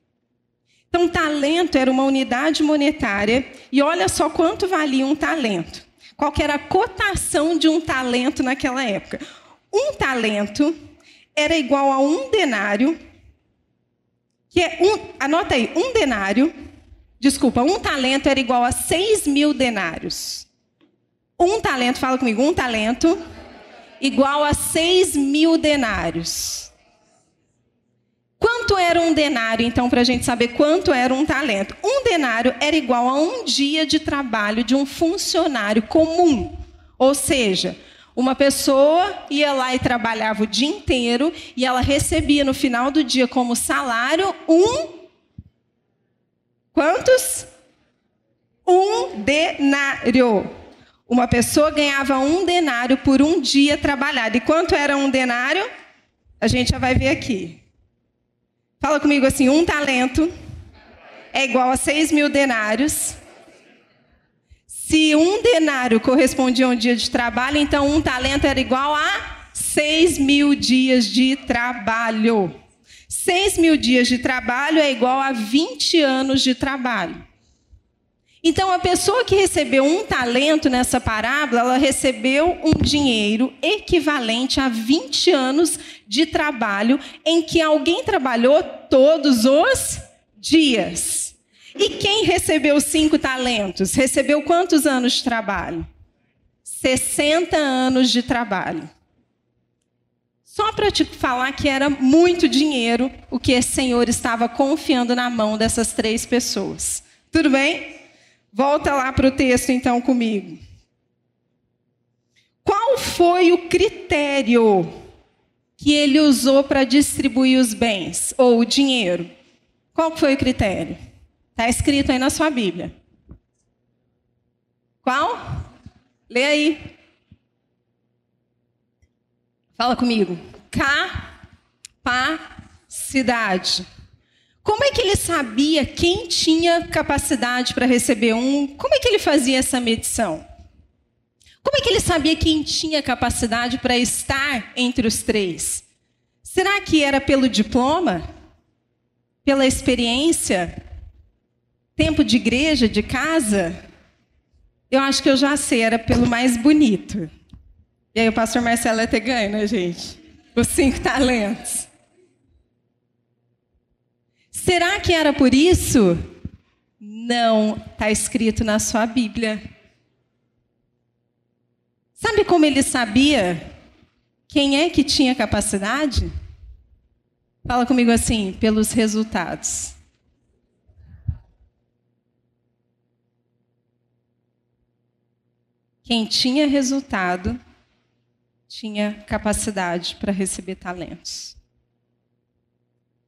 Então, talento era uma unidade monetária, e olha só quanto valia um talento. Qual era a cotação de um talento naquela época? Um talento era igual a um denário, que é um, anota aí, um denário, desculpa, um talento era igual a seis mil denários. Um talento, fala comigo, um talento igual a seis mil denários. Quanto era um denário, então, para a gente saber quanto era um talento? Um denário era igual a um dia de trabalho de um funcionário comum. Ou seja, uma pessoa ia lá e trabalhava o dia inteiro e ela recebia no final do dia como salário um. Quantos? Um denário. Uma pessoa ganhava um denário por um dia trabalhado. E quanto era um denário? A gente já vai ver aqui. Fala comigo assim: um talento é igual a seis mil denários. Se um denário correspondia a um dia de trabalho, então um talento era igual a seis mil dias de trabalho. Seis mil dias de trabalho é igual a 20 anos de trabalho. Então, a pessoa que recebeu um talento nessa parábola, ela recebeu um dinheiro equivalente a 20 anos de trabalho em que alguém trabalhou todos os dias. E quem recebeu cinco talentos? Recebeu quantos anos de trabalho? 60 anos de trabalho. Só para te falar que era muito dinheiro o que esse Senhor estava confiando na mão dessas três pessoas. Tudo bem? Volta lá para o texto então comigo. Qual foi o critério que ele usou para distribuir os bens ou o dinheiro? Qual foi o critério? Está escrito aí na sua Bíblia. Qual? Lê aí. Fala comigo. Capacidade. Como é que ele sabia quem tinha capacidade para receber um? Como é que ele fazia essa medição? Como é que ele sabia quem tinha capacidade para estar entre os três? Será que era pelo diploma? Pela experiência? tempo de igreja, de casa, eu acho que eu já sei, era pelo mais bonito. E aí o pastor Marcelo ia ter ganho, né, gente? Os cinco talentos. Será que era por isso? Não, está escrito na sua Bíblia. Sabe como ele sabia quem é que tinha capacidade? Fala comigo assim, pelos resultados. Quem tinha resultado tinha capacidade para receber talentos.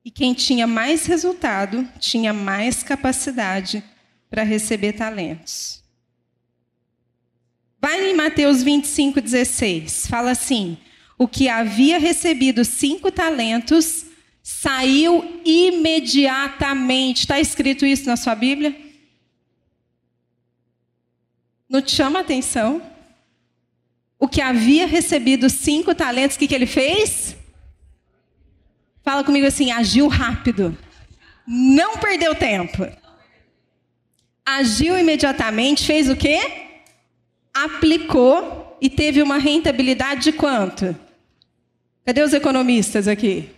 E quem tinha mais resultado tinha mais capacidade para receber talentos. Vai em Mateus 25, 16. Fala assim: O que havia recebido cinco talentos saiu imediatamente. Está escrito isso na sua Bíblia? Não te chama a atenção? O que havia recebido cinco talentos, o que, que ele fez? Fala comigo assim: agiu rápido. Não perdeu tempo. Agiu imediatamente, fez o quê? Aplicou e teve uma rentabilidade de quanto? Cadê os economistas aqui?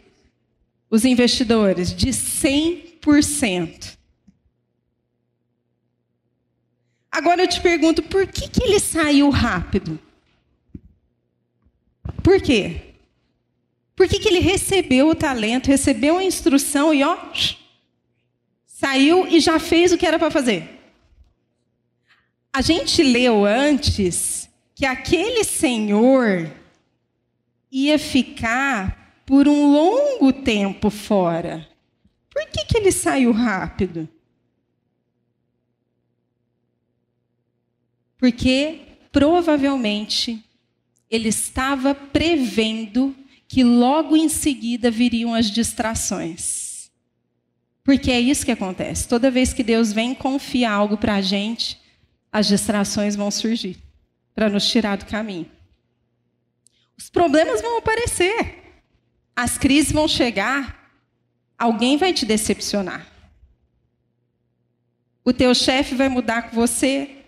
Os investidores, de 100%. Agora eu te pergunto, por que, que ele saiu rápido? Por quê? Por que, que ele recebeu o talento, recebeu a instrução e ó, saiu e já fez o que era para fazer? A gente leu antes que aquele senhor ia ficar por um longo tempo fora. Por que, que ele saiu rápido? Porque provavelmente ele estava prevendo que logo em seguida viriam as distrações. Porque é isso que acontece. Toda vez que Deus vem confiar algo para a gente, as distrações vão surgir para nos tirar do caminho. Os problemas vão aparecer, as crises vão chegar, alguém vai te decepcionar. O teu chefe vai mudar com você,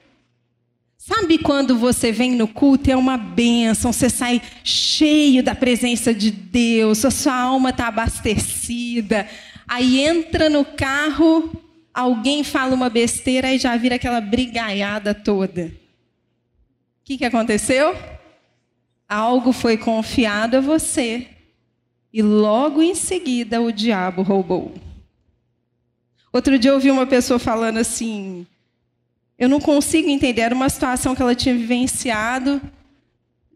Sabe quando você vem no culto é uma bênção, você sai cheio da presença de Deus, a sua alma está abastecida. Aí entra no carro, alguém fala uma besteira e já vira aquela brigaiada toda. O que, que aconteceu? Algo foi confiado a você e logo em seguida o diabo roubou. Outro dia eu ouvi uma pessoa falando assim: eu não consigo entender. Era uma situação que ela tinha vivenciado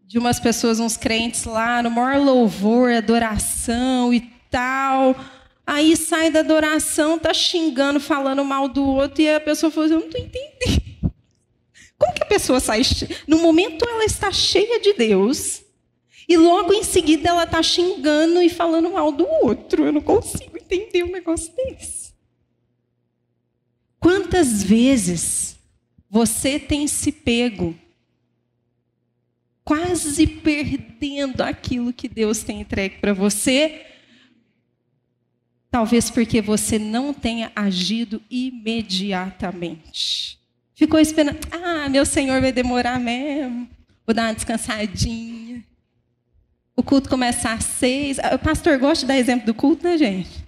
de umas pessoas, uns crentes lá, no maior louvor, adoração e tal. Aí sai da adoração, tá xingando, falando mal do outro, e a pessoa falou assim, eu não estou entendendo. Como que a pessoa sai? No momento ela está cheia de Deus, e logo em seguida ela está xingando e falando mal do outro. Eu não consigo entender um negócio desse. Quantas vezes você tem se pego quase perdendo aquilo que Deus tem entregue para você, talvez porque você não tenha agido imediatamente. Ficou esperando, ah, meu Senhor vai demorar mesmo, vou dar uma descansadinha. O culto começa às seis. O pastor gosta de dar exemplo do culto, né, gente?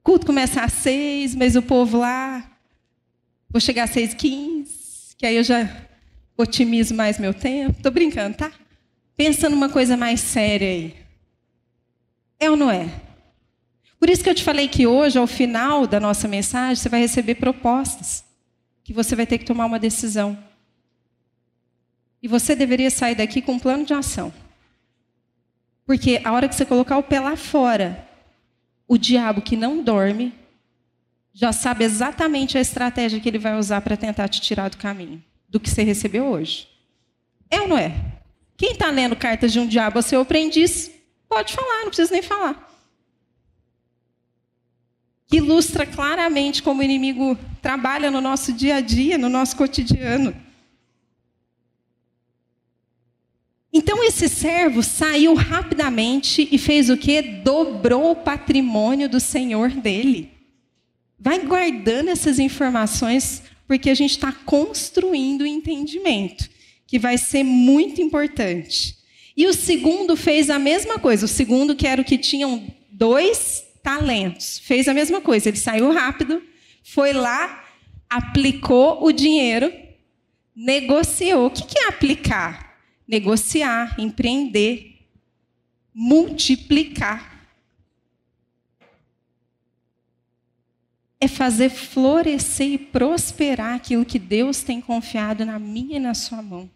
O culto começa às seis, mas o povo lá Vou chegar às 6h15, que aí eu já otimizo mais meu tempo. Estou brincando, tá? Pensa numa coisa mais séria aí. É ou não é? Por isso que eu te falei que hoje, ao final da nossa mensagem, você vai receber propostas, que você vai ter que tomar uma decisão. E você deveria sair daqui com um plano de ação. Porque a hora que você colocar o pé lá fora, o diabo que não dorme já sabe exatamente a estratégia que ele vai usar para tentar te tirar do caminho, do que você recebeu hoje. É ou não é? Quem está lendo cartas de um diabo a seu aprendiz, pode falar, não precisa nem falar. Ilustra claramente como o inimigo trabalha no nosso dia a dia, no nosso cotidiano. Então esse servo saiu rapidamente e fez o que? Dobrou o patrimônio do senhor dele. Vai guardando essas informações, porque a gente está construindo o entendimento, que vai ser muito importante. E o segundo fez a mesma coisa. O segundo, que era o que tinham dois talentos, fez a mesma coisa. Ele saiu rápido, foi lá, aplicou o dinheiro, negociou. O que é aplicar? Negociar, empreender, multiplicar. É fazer florescer e prosperar aquilo que Deus tem confiado na minha e na sua mão.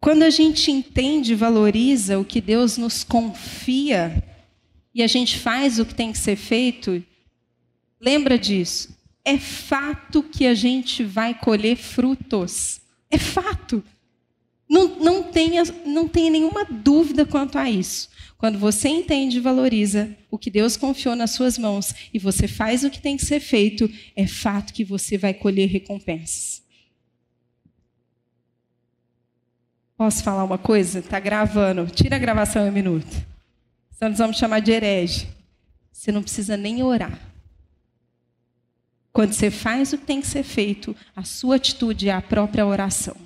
Quando a gente entende e valoriza o que Deus nos confia e a gente faz o que tem que ser feito, lembra disso. É fato que a gente vai colher frutos. É fato. Não, não, tenha, não tenha nenhuma dúvida quanto a isso. Quando você entende e valoriza o que Deus confiou nas suas mãos e você faz o que tem que ser feito, é fato que você vai colher recompensas. Posso falar uma coisa? Está gravando. Tira a gravação em um minuto. Senão nós vamos chamar de herege. Você não precisa nem orar. Quando você faz o que tem que ser feito, a sua atitude é a própria oração.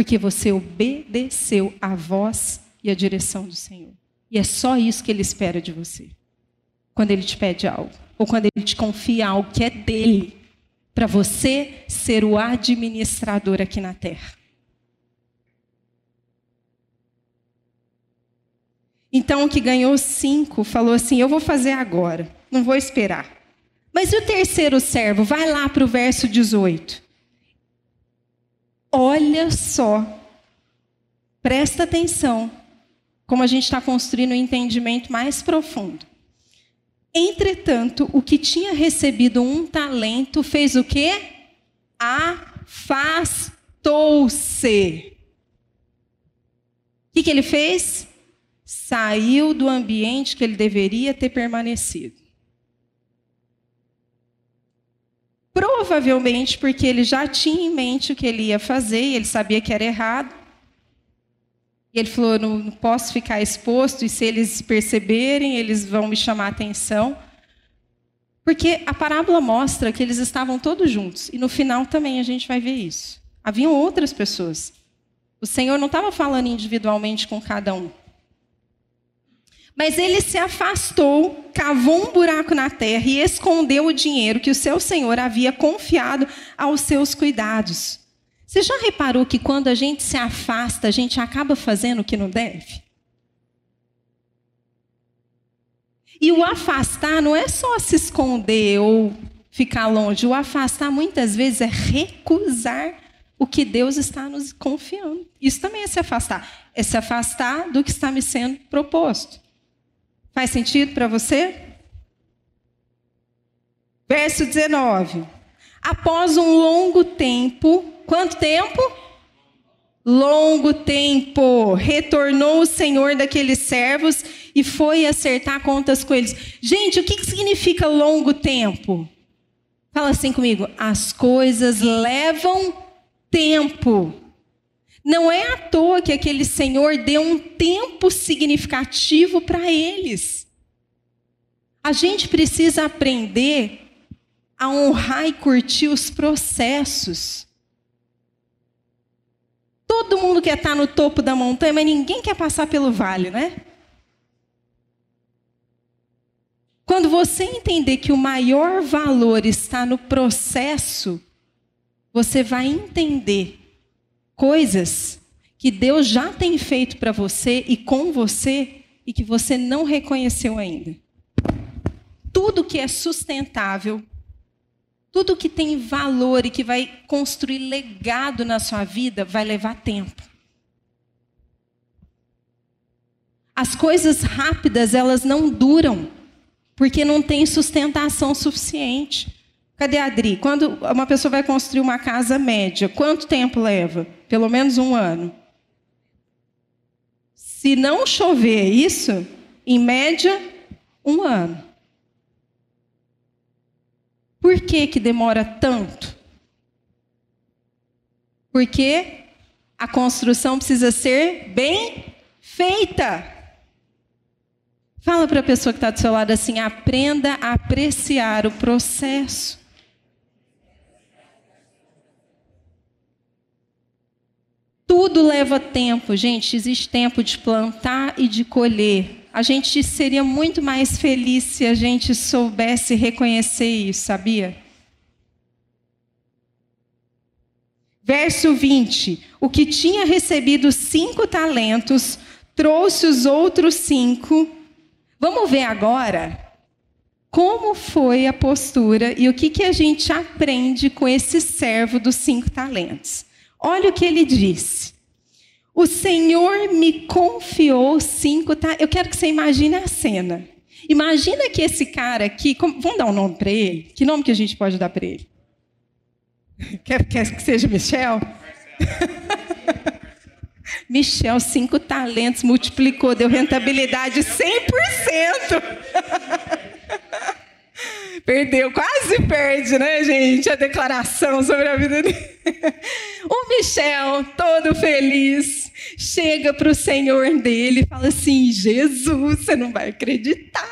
Porque você obedeceu à voz e à direção do Senhor. E é só isso que ele espera de você. Quando ele te pede algo, ou quando ele te confia algo que é dele, para você ser o administrador aqui na terra. Então, o que ganhou cinco falou assim: Eu vou fazer agora, não vou esperar. Mas e o terceiro servo? Vai lá para o verso 18. Olha só, presta atenção, como a gente está construindo um entendimento mais profundo. Entretanto, o que tinha recebido um talento fez o quê? Afastou. afastou-se. O que, que ele fez? Saiu do ambiente que ele deveria ter permanecido. Provavelmente porque ele já tinha em mente o que ele ia fazer, e ele sabia que era errado. E ele falou: não posso ficar exposto, e se eles perceberem, eles vão me chamar a atenção. Porque a parábola mostra que eles estavam todos juntos, e no final também a gente vai ver isso. Haviam outras pessoas. O Senhor não estava falando individualmente com cada um. Mas ele se afastou, cavou um buraco na terra e escondeu o dinheiro que o seu senhor havia confiado aos seus cuidados. Você já reparou que quando a gente se afasta, a gente acaba fazendo o que não deve? E o afastar não é só se esconder ou ficar longe. O afastar muitas vezes é recusar o que Deus está nos confiando. Isso também é se afastar. É se afastar do que está me sendo proposto. Faz sentido para você? Verso 19. Após um longo tempo, quanto tempo? Longo tempo, retornou o senhor daqueles servos e foi acertar contas com eles. Gente, o que significa longo tempo? Fala assim comigo: as coisas levam tempo. Não é à toa que aquele senhor deu um tempo significativo para eles. A gente precisa aprender a honrar e curtir os processos. Todo mundo quer estar no topo da montanha, mas ninguém quer passar pelo vale, né? Quando você entender que o maior valor está no processo, você vai entender coisas que Deus já tem feito para você e com você e que você não reconheceu ainda. Tudo que é sustentável, tudo que tem valor e que vai construir legado na sua vida vai levar tempo. As coisas rápidas, elas não duram, porque não tem sustentação suficiente. Cadê a Adri? Quando uma pessoa vai construir uma casa média, quanto tempo leva? Pelo menos um ano. Se não chover isso, em média, um ano. Por que, que demora tanto? Porque a construção precisa ser bem feita. Fala para a pessoa que está do seu lado assim: aprenda a apreciar o processo. Tudo leva tempo, gente. Existe tempo de plantar e de colher. A gente seria muito mais feliz se a gente soubesse reconhecer isso, sabia? Verso 20: O que tinha recebido cinco talentos trouxe os outros cinco. Vamos ver agora como foi a postura e o que, que a gente aprende com esse servo dos cinco talentos. Olha o que ele disse. O Senhor me confiou cinco. Tá? Eu quero que você imagine a cena. Imagina que esse cara aqui. Vamos dar um nome para ele? Que nome que a gente pode dar para ele? Quer, quer que seja Michel? Michel, cinco talentos, multiplicou, deu rentabilidade 100%. Perdeu, quase perde, né, gente? A declaração sobre a vida dele. O Michel, todo feliz, chega para o Senhor dele e fala assim: Jesus, você não vai acreditar.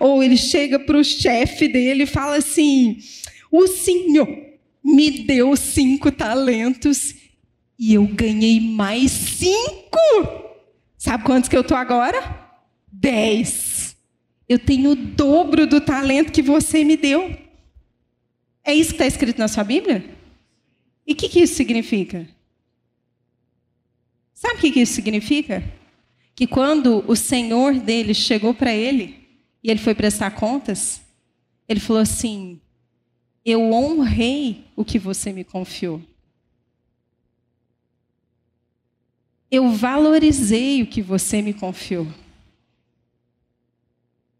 Ou ele chega para o chefe dele e fala assim: O Senhor me deu cinco talentos e eu ganhei mais cinco. Sabe quantos que eu tô agora? Dez. Eu tenho o dobro do talento que você me deu. É isso que está escrito na sua Bíblia? E o que, que isso significa? Sabe o que, que isso significa? Que quando o Senhor dele chegou para ele e ele foi prestar contas, ele falou assim: Eu honrei o que você me confiou. Eu valorizei o que você me confiou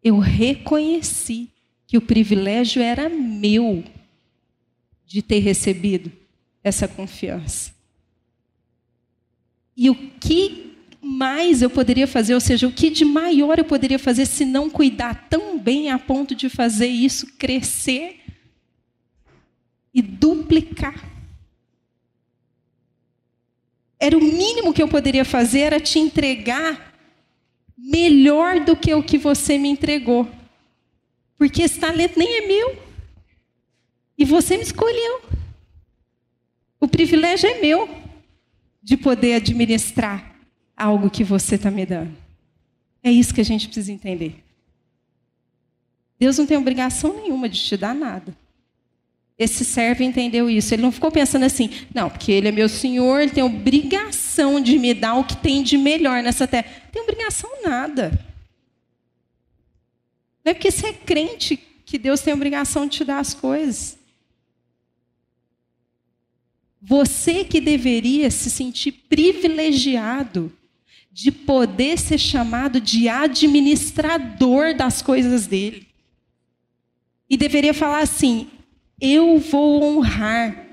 eu reconheci que o privilégio era meu de ter recebido essa confiança. E o que mais eu poderia fazer, ou seja, o que de maior eu poderia fazer se não cuidar tão bem a ponto de fazer isso crescer e duplicar? Era o mínimo que eu poderia fazer, era te entregar melhor do que o que você me entregou. Porque esse talento nem é meu. E você me escolheu. O privilégio é meu de poder administrar algo que você está me dando. É isso que a gente precisa entender. Deus não tem obrigação nenhuma de te dar nada. Esse servo entendeu isso. Ele não ficou pensando assim, não, porque ele é meu senhor, ele tem obrigação de me dar o que tem de melhor nessa terra. Não tem obrigação nada. Não é porque você é crente que Deus tem obrigação de te dar as coisas. Você que deveria se sentir privilegiado de poder ser chamado de administrador das coisas dele. E deveria falar assim: eu vou honrar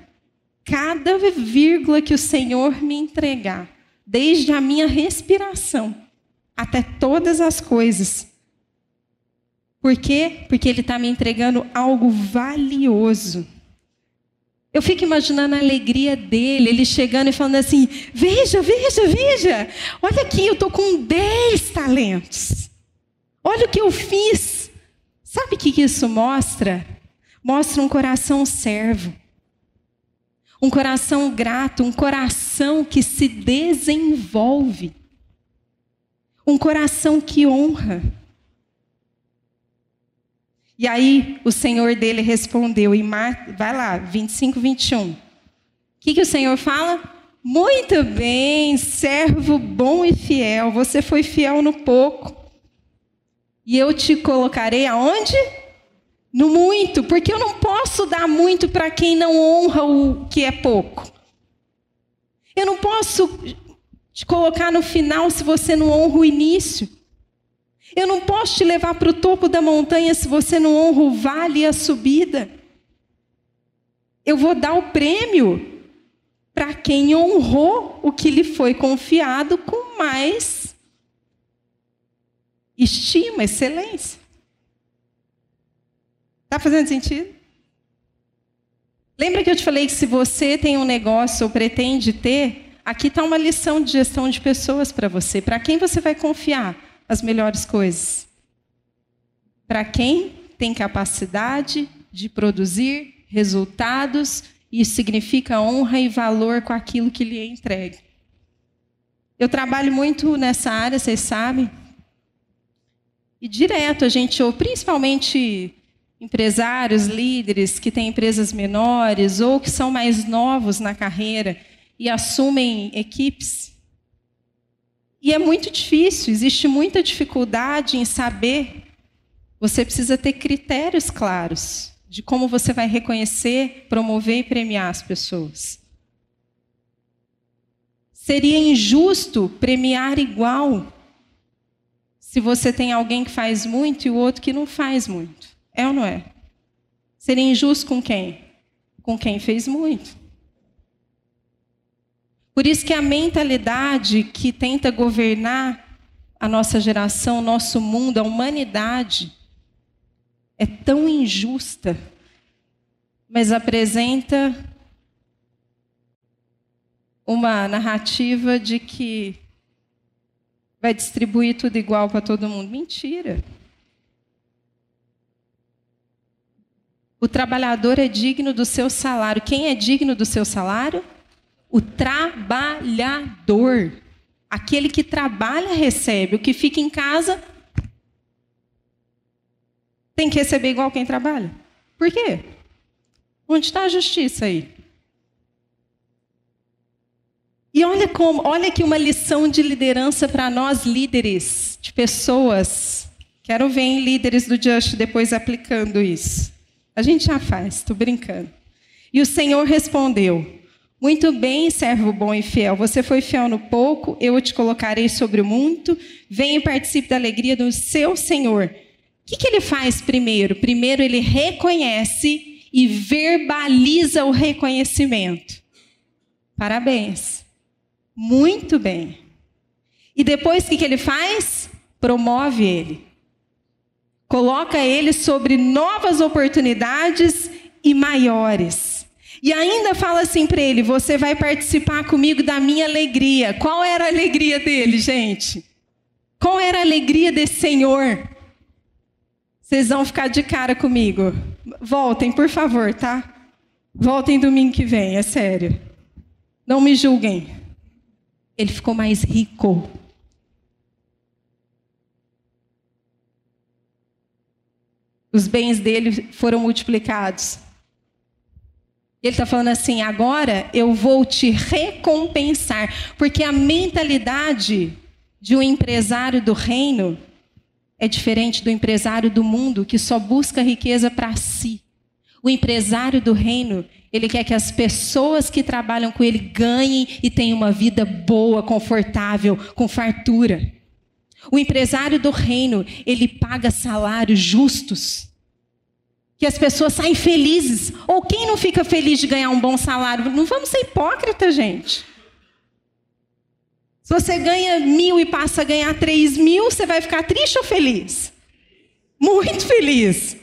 cada vírgula que o Senhor me entregar, desde a minha respiração até todas as coisas. Por quê? Porque Ele está me entregando algo valioso. Eu fico imaginando a alegria dele, ele chegando e falando assim: Veja, veja, veja, olha aqui, eu estou com 10 talentos. Olha o que eu fiz. Sabe o que isso mostra? Mostra um coração servo, um coração grato, um coração que se desenvolve, um coração que honra. E aí o Senhor dele respondeu, e Mar... vai lá, 25, 21. O que, que o Senhor fala? Muito bem, servo bom e fiel, você foi fiel no pouco. E eu te colocarei aonde? No muito, porque eu não posso dar muito para quem não honra o que é pouco. Eu não posso te colocar no final se você não honra o início. Eu não posso te levar para o topo da montanha se você não honra o vale e a subida. Eu vou dar o prêmio para quem honrou o que lhe foi confiado com mais estima, excelência. Está fazendo sentido? Lembra que eu te falei que se você tem um negócio ou pretende ter, aqui está uma lição de gestão de pessoas para você. Para quem você vai confiar? as melhores coisas. Para quem tem capacidade de produzir resultados, isso significa honra e valor com aquilo que lhe é entregue. Eu trabalho muito nessa área, vocês sabem. E direto a gente ou principalmente empresários, líderes que têm empresas menores ou que são mais novos na carreira e assumem equipes e é muito difícil, existe muita dificuldade em saber. Você precisa ter critérios claros de como você vai reconhecer, promover e premiar as pessoas. Seria injusto premiar igual se você tem alguém que faz muito e o outro que não faz muito. É ou não é? Seria injusto com quem? Com quem fez muito. Por isso que a mentalidade que tenta governar a nossa geração, o nosso mundo, a humanidade, é tão injusta, mas apresenta uma narrativa de que vai distribuir tudo igual para todo mundo. Mentira. O trabalhador é digno do seu salário. Quem é digno do seu salário? O trabalhador. Aquele que trabalha recebe. O que fica em casa tem que receber igual quem trabalha. Por quê? Onde está a justiça aí? E olha como, olha aqui uma lição de liderança para nós líderes, de pessoas. Quero ver líderes do Just depois aplicando isso. A gente já faz, estou brincando. E o Senhor respondeu: muito bem, servo bom e fiel. Você foi fiel no pouco, eu te colocarei sobre o muito. Venha e participe da alegria do seu Senhor. O que, que ele faz primeiro? Primeiro, ele reconhece e verbaliza o reconhecimento. Parabéns. muito bem. E depois o que, que ele faz? Promove ele. Coloca ele sobre novas oportunidades e maiores. E ainda fala assim para ele: Você vai participar comigo da minha alegria. Qual era a alegria dele, gente? Qual era a alegria desse Senhor? Vocês vão ficar de cara comigo. Voltem, por favor, tá? Voltem domingo que vem, é sério. Não me julguem. Ele ficou mais rico. Os bens dele foram multiplicados. Ele está falando assim: agora eu vou te recompensar, porque a mentalidade de um empresário do reino é diferente do empresário do mundo que só busca riqueza para si. O empresário do reino, ele quer que as pessoas que trabalham com ele ganhem e tenham uma vida boa, confortável, com fartura. O empresário do reino, ele paga salários justos. Que as pessoas saem felizes. Ou quem não fica feliz de ganhar um bom salário? Não vamos ser hipócritas, gente. Se você ganha mil e passa a ganhar três mil, você vai ficar triste ou feliz? Muito feliz.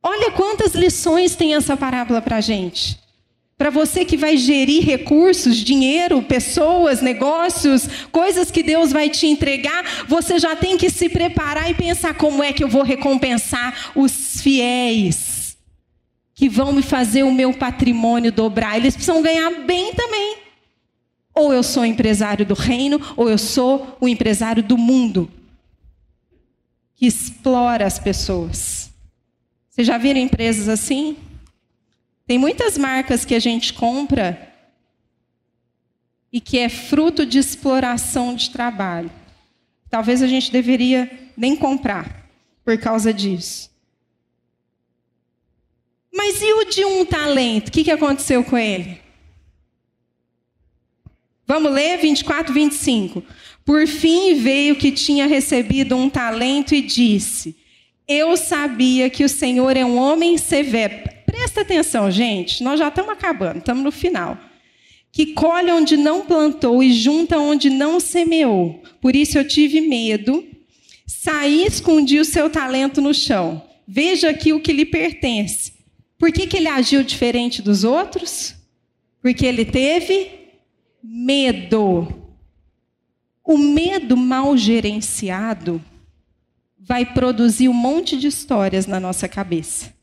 Olha quantas lições tem essa parábola para a gente. Para você que vai gerir recursos, dinheiro, pessoas, negócios, coisas que Deus vai te entregar, você já tem que se preparar e pensar como é que eu vou recompensar os fiéis que vão me fazer o meu patrimônio dobrar. Eles precisam ganhar bem também. Ou eu sou empresário do reino, ou eu sou o empresário do mundo que explora as pessoas. Vocês já viram empresas assim? Tem muitas marcas que a gente compra e que é fruto de exploração de trabalho. Talvez a gente deveria nem comprar por causa disso. Mas e o de um talento? O que, aconteceu com ele? Vamos ler 24, 25. Por fim veio que tinha recebido um talento e disse: eu sabia que o Senhor é um homem severo. Presta atenção, gente, nós já estamos acabando, estamos no final. Que colhe onde não plantou e junta onde não semeou. Por isso eu tive medo, saí e escondi o seu talento no chão. Veja aqui o que lhe pertence. Por que, que ele agiu diferente dos outros? Porque ele teve medo. O medo mal gerenciado vai produzir um monte de histórias na nossa cabeça.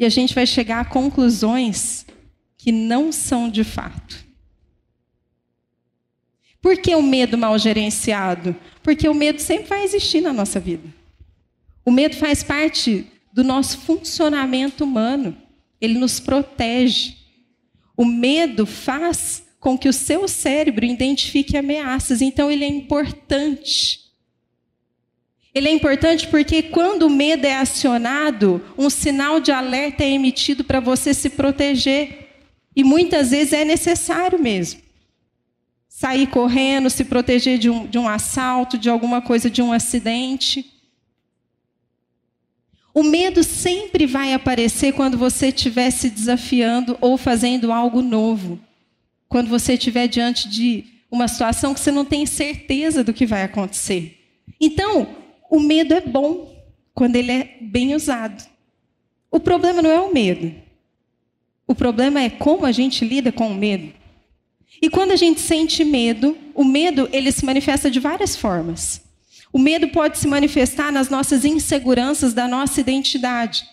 E a gente vai chegar a conclusões que não são de fato. Por que o medo mal gerenciado? Porque o medo sempre vai existir na nossa vida. O medo faz parte do nosso funcionamento humano. Ele nos protege. O medo faz com que o seu cérebro identifique ameaças. Então, ele é importante. Ele é importante porque quando o medo é acionado, um sinal de alerta é emitido para você se proteger. E muitas vezes é necessário mesmo. Sair correndo, se proteger de um, de um assalto, de alguma coisa, de um acidente. O medo sempre vai aparecer quando você estiver se desafiando ou fazendo algo novo. Quando você estiver diante de uma situação que você não tem certeza do que vai acontecer. Então, o medo é bom quando ele é bem usado. O problema não é o medo. O problema é como a gente lida com o medo. E quando a gente sente medo, o medo ele se manifesta de várias formas. O medo pode se manifestar nas nossas inseguranças da nossa identidade.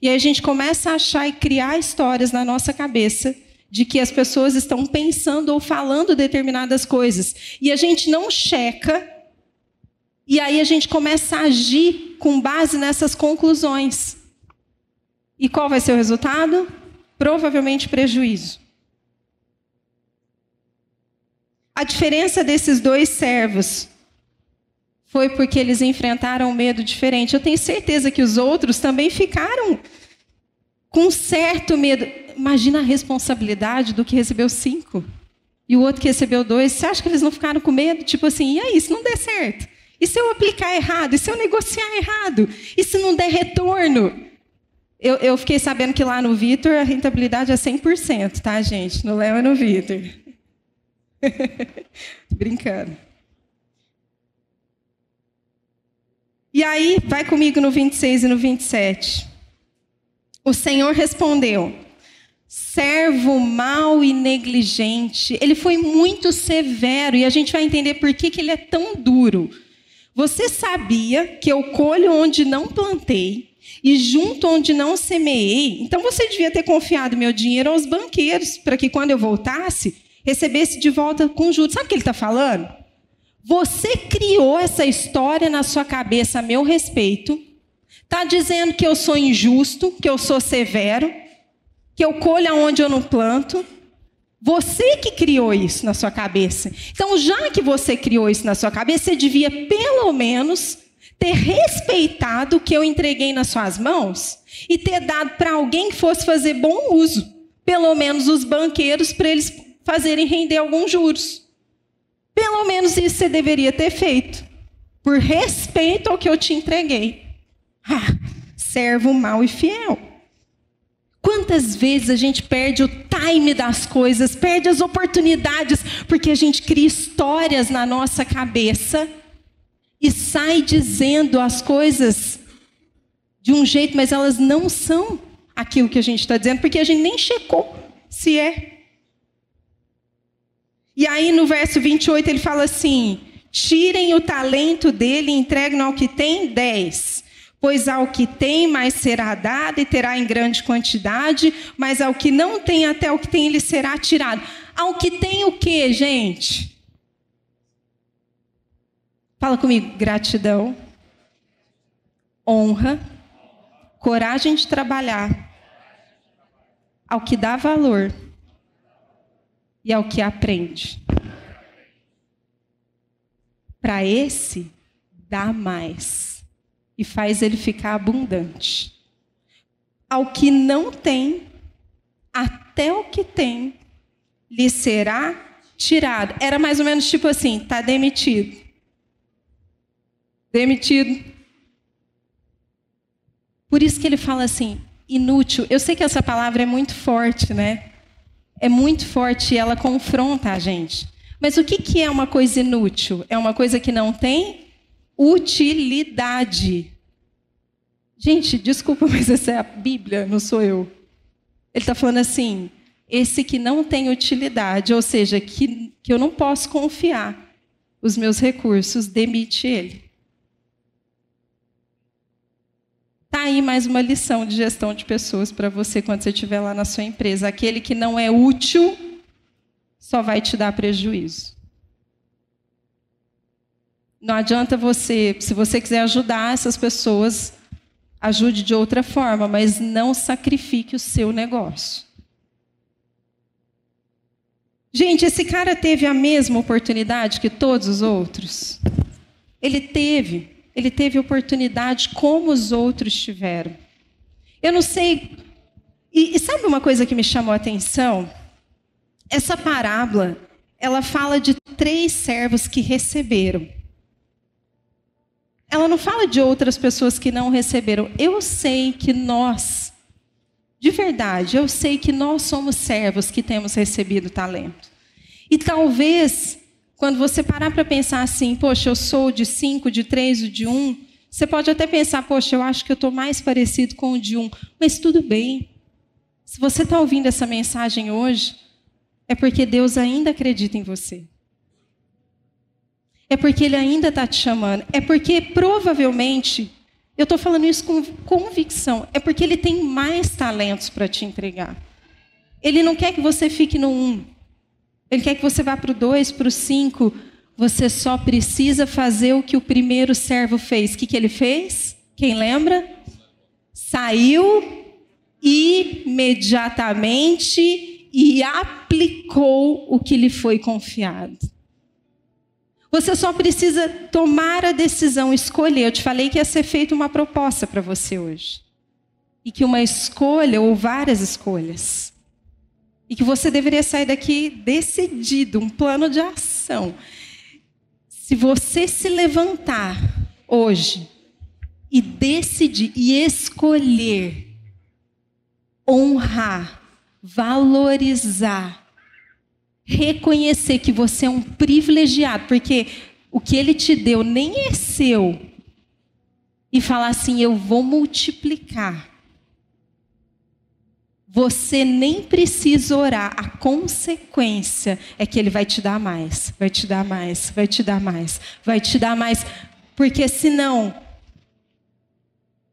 E aí a gente começa a achar e criar histórias na nossa cabeça de que as pessoas estão pensando ou falando determinadas coisas. E a gente não checa e aí a gente começa a agir com base nessas conclusões. E qual vai ser o resultado? Provavelmente prejuízo. A diferença desses dois servos foi porque eles enfrentaram um medo diferente. Eu tenho certeza que os outros também ficaram com certo medo. Imagina a responsabilidade do que recebeu cinco e o outro que recebeu dois. Você acha que eles não ficaram com medo? Tipo assim, e aí, se não der certo? E se eu aplicar errado? E se eu negociar errado? E se não der retorno? Eu, eu fiquei sabendo que lá no Vitor a rentabilidade é 100%, tá, gente? No Léo e no Vitor. Brincando. E aí, vai comigo no 26 e no 27. O Senhor respondeu: servo mau e negligente. Ele foi muito severo e a gente vai entender por que, que ele é tão duro. Você sabia que eu colho onde não plantei e junto onde não semeei? Então você devia ter confiado meu dinheiro aos banqueiros, para que quando eu voltasse, recebesse de volta com juros. Sabe o que ele está falando? Você criou essa história na sua cabeça a meu respeito, está dizendo que eu sou injusto, que eu sou severo, que eu colho aonde eu não planto. Você que criou isso na sua cabeça. Então, já que você criou isso na sua cabeça, você devia pelo menos ter respeitado o que eu entreguei nas suas mãos e ter dado para alguém que fosse fazer bom uso, pelo menos os banqueiros, para eles fazerem render alguns juros. Pelo menos isso você deveria ter feito, por respeito ao que eu te entreguei. Ah, servo mau e fiel. Quantas vezes a gente perde o time das coisas, perde as oportunidades, porque a gente cria histórias na nossa cabeça e sai dizendo as coisas de um jeito, mas elas não são aquilo que a gente está dizendo, porque a gente nem checou se é. E aí no verso 28 ele fala assim: tirem o talento dele e entreguem ao que tem dez. Pois ao que tem, mais será dado e terá em grande quantidade, mas ao que não tem, até o que tem, ele será tirado. Ao que tem o que, gente? Fala comigo: gratidão, honra, coragem de trabalhar, ao que dá valor e ao que aprende. Para esse, dá mais e faz ele ficar abundante. Ao que não tem, até o que tem, lhe será tirado. Era mais ou menos tipo assim: está demitido. Demitido. Por isso que ele fala assim, inútil. Eu sei que essa palavra é muito forte, né? é muito forte e ela confronta a gente. Mas o que, é uma coisa inútil? É uma coisa que não tem utilidade. Gente, desculpa, mas essa é a Bíblia, não sou eu. Ele está falando assim: esse que não tem utilidade, ou seja, que, que eu não posso confiar os meus recursos, demite ele. Tá aí mais uma lição de gestão de pessoas para você quando você estiver lá na sua empresa. Aquele que não é útil só vai te dar prejuízo. Não adianta você, se você quiser ajudar essas pessoas, ajude de outra forma, mas não sacrifique o seu negócio. Gente, esse cara teve a mesma oportunidade que todos os outros? Ele teve ele teve oportunidade como os outros tiveram. Eu não sei. E, e sabe uma coisa que me chamou a atenção? Essa parábola, ela fala de três servos que receberam. Ela não fala de outras pessoas que não receberam. Eu sei que nós, de verdade, eu sei que nós somos servos que temos recebido talento. E talvez quando você parar para pensar assim, poxa, eu sou de cinco, de três, de um, você pode até pensar, poxa, eu acho que eu estou mais parecido com o de um, mas tudo bem. Se você está ouvindo essa mensagem hoje, é porque Deus ainda acredita em você. É porque Ele ainda está te chamando. É porque provavelmente, eu estou falando isso com convicção, é porque Ele tem mais talentos para te entregar. Ele não quer que você fique no um. Ele quer que você vá para o 2, para o 5. Você só precisa fazer o que o primeiro servo fez. O que, que ele fez? Quem lembra? Saiu imediatamente e aplicou o que lhe foi confiado. Você só precisa tomar a decisão, escolher. Eu te falei que ia ser feita uma proposta para você hoje. E que uma escolha ou várias escolhas e que você deveria sair daqui decidido, um plano de ação. Se você se levantar hoje e decidir e escolher honrar, valorizar, reconhecer que você é um privilegiado, porque o que ele te deu nem é seu, e falar assim: eu vou multiplicar. Você nem precisa orar, a consequência é que ele vai te dar mais, vai te dar mais, vai te dar mais, vai te dar mais, porque senão,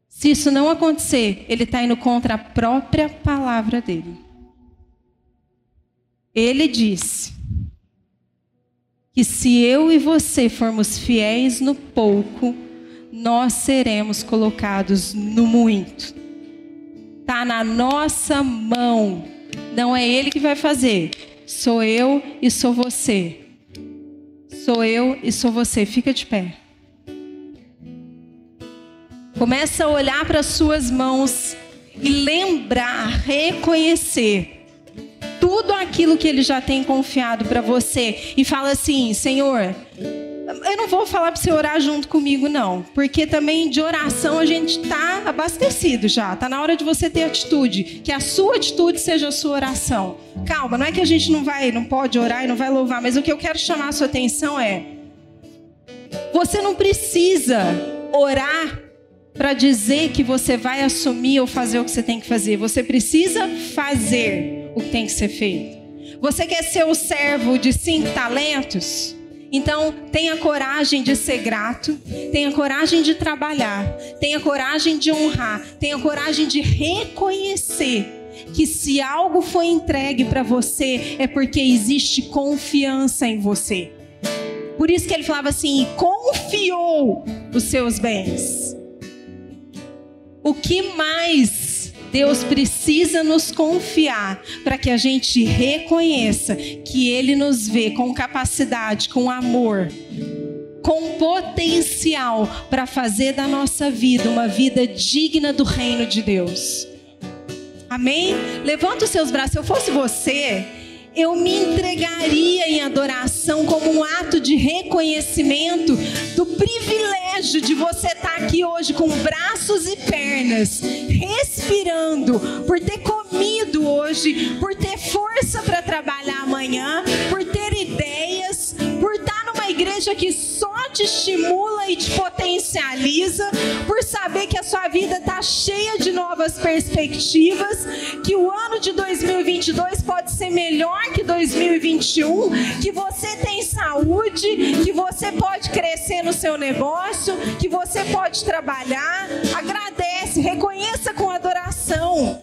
se isso não acontecer, ele está indo contra a própria palavra dele. Ele disse que se eu e você formos fiéis no pouco, nós seremos colocados no muito. Está na nossa mão. Não é Ele que vai fazer. Sou eu e sou você. Sou eu e sou você. Fica de pé. Começa a olhar para as suas mãos e lembrar, reconhecer tudo aquilo que Ele já tem confiado para você. E fala assim: Senhor, eu não vou falar para você orar junto comigo, não. Porque também de oração a gente está abastecido já. Está na hora de você ter atitude. Que a sua atitude seja a sua oração. Calma, não é que a gente não vai, não pode orar e não vai louvar, mas o que eu quero chamar a sua atenção é: você não precisa orar para dizer que você vai assumir ou fazer o que você tem que fazer. Você precisa fazer o que tem que ser feito. Você quer ser o servo de cinco talentos? Então, tenha coragem de ser grato, tenha coragem de trabalhar, tenha coragem de honrar, tenha coragem de reconhecer que se algo foi entregue para você é porque existe confiança em você. Por isso que ele falava assim: confiou os seus bens. O que mais Deus precisa nos confiar para que a gente reconheça que Ele nos vê com capacidade, com amor, com potencial para fazer da nossa vida uma vida digna do reino de Deus. Amém? Levanta os seus braços. Se eu fosse você, eu me entregaria em adoração como um ato de reconhecimento do privilégio de você estar aqui hoje com braços e pernas, respirando, por ter comido hoje, por ter força para trabalhar amanhã, por ter ideias, por estar numa igreja que só te estimula e te potencializa, por saber que a sua vida está cheia de novas perspectivas, que o ano de 2022 pode ser melhor que 2021, que você tem saúde, que você pode crescer no seu negócio, que você pode trabalhar. Agradece, reconheça com adoração.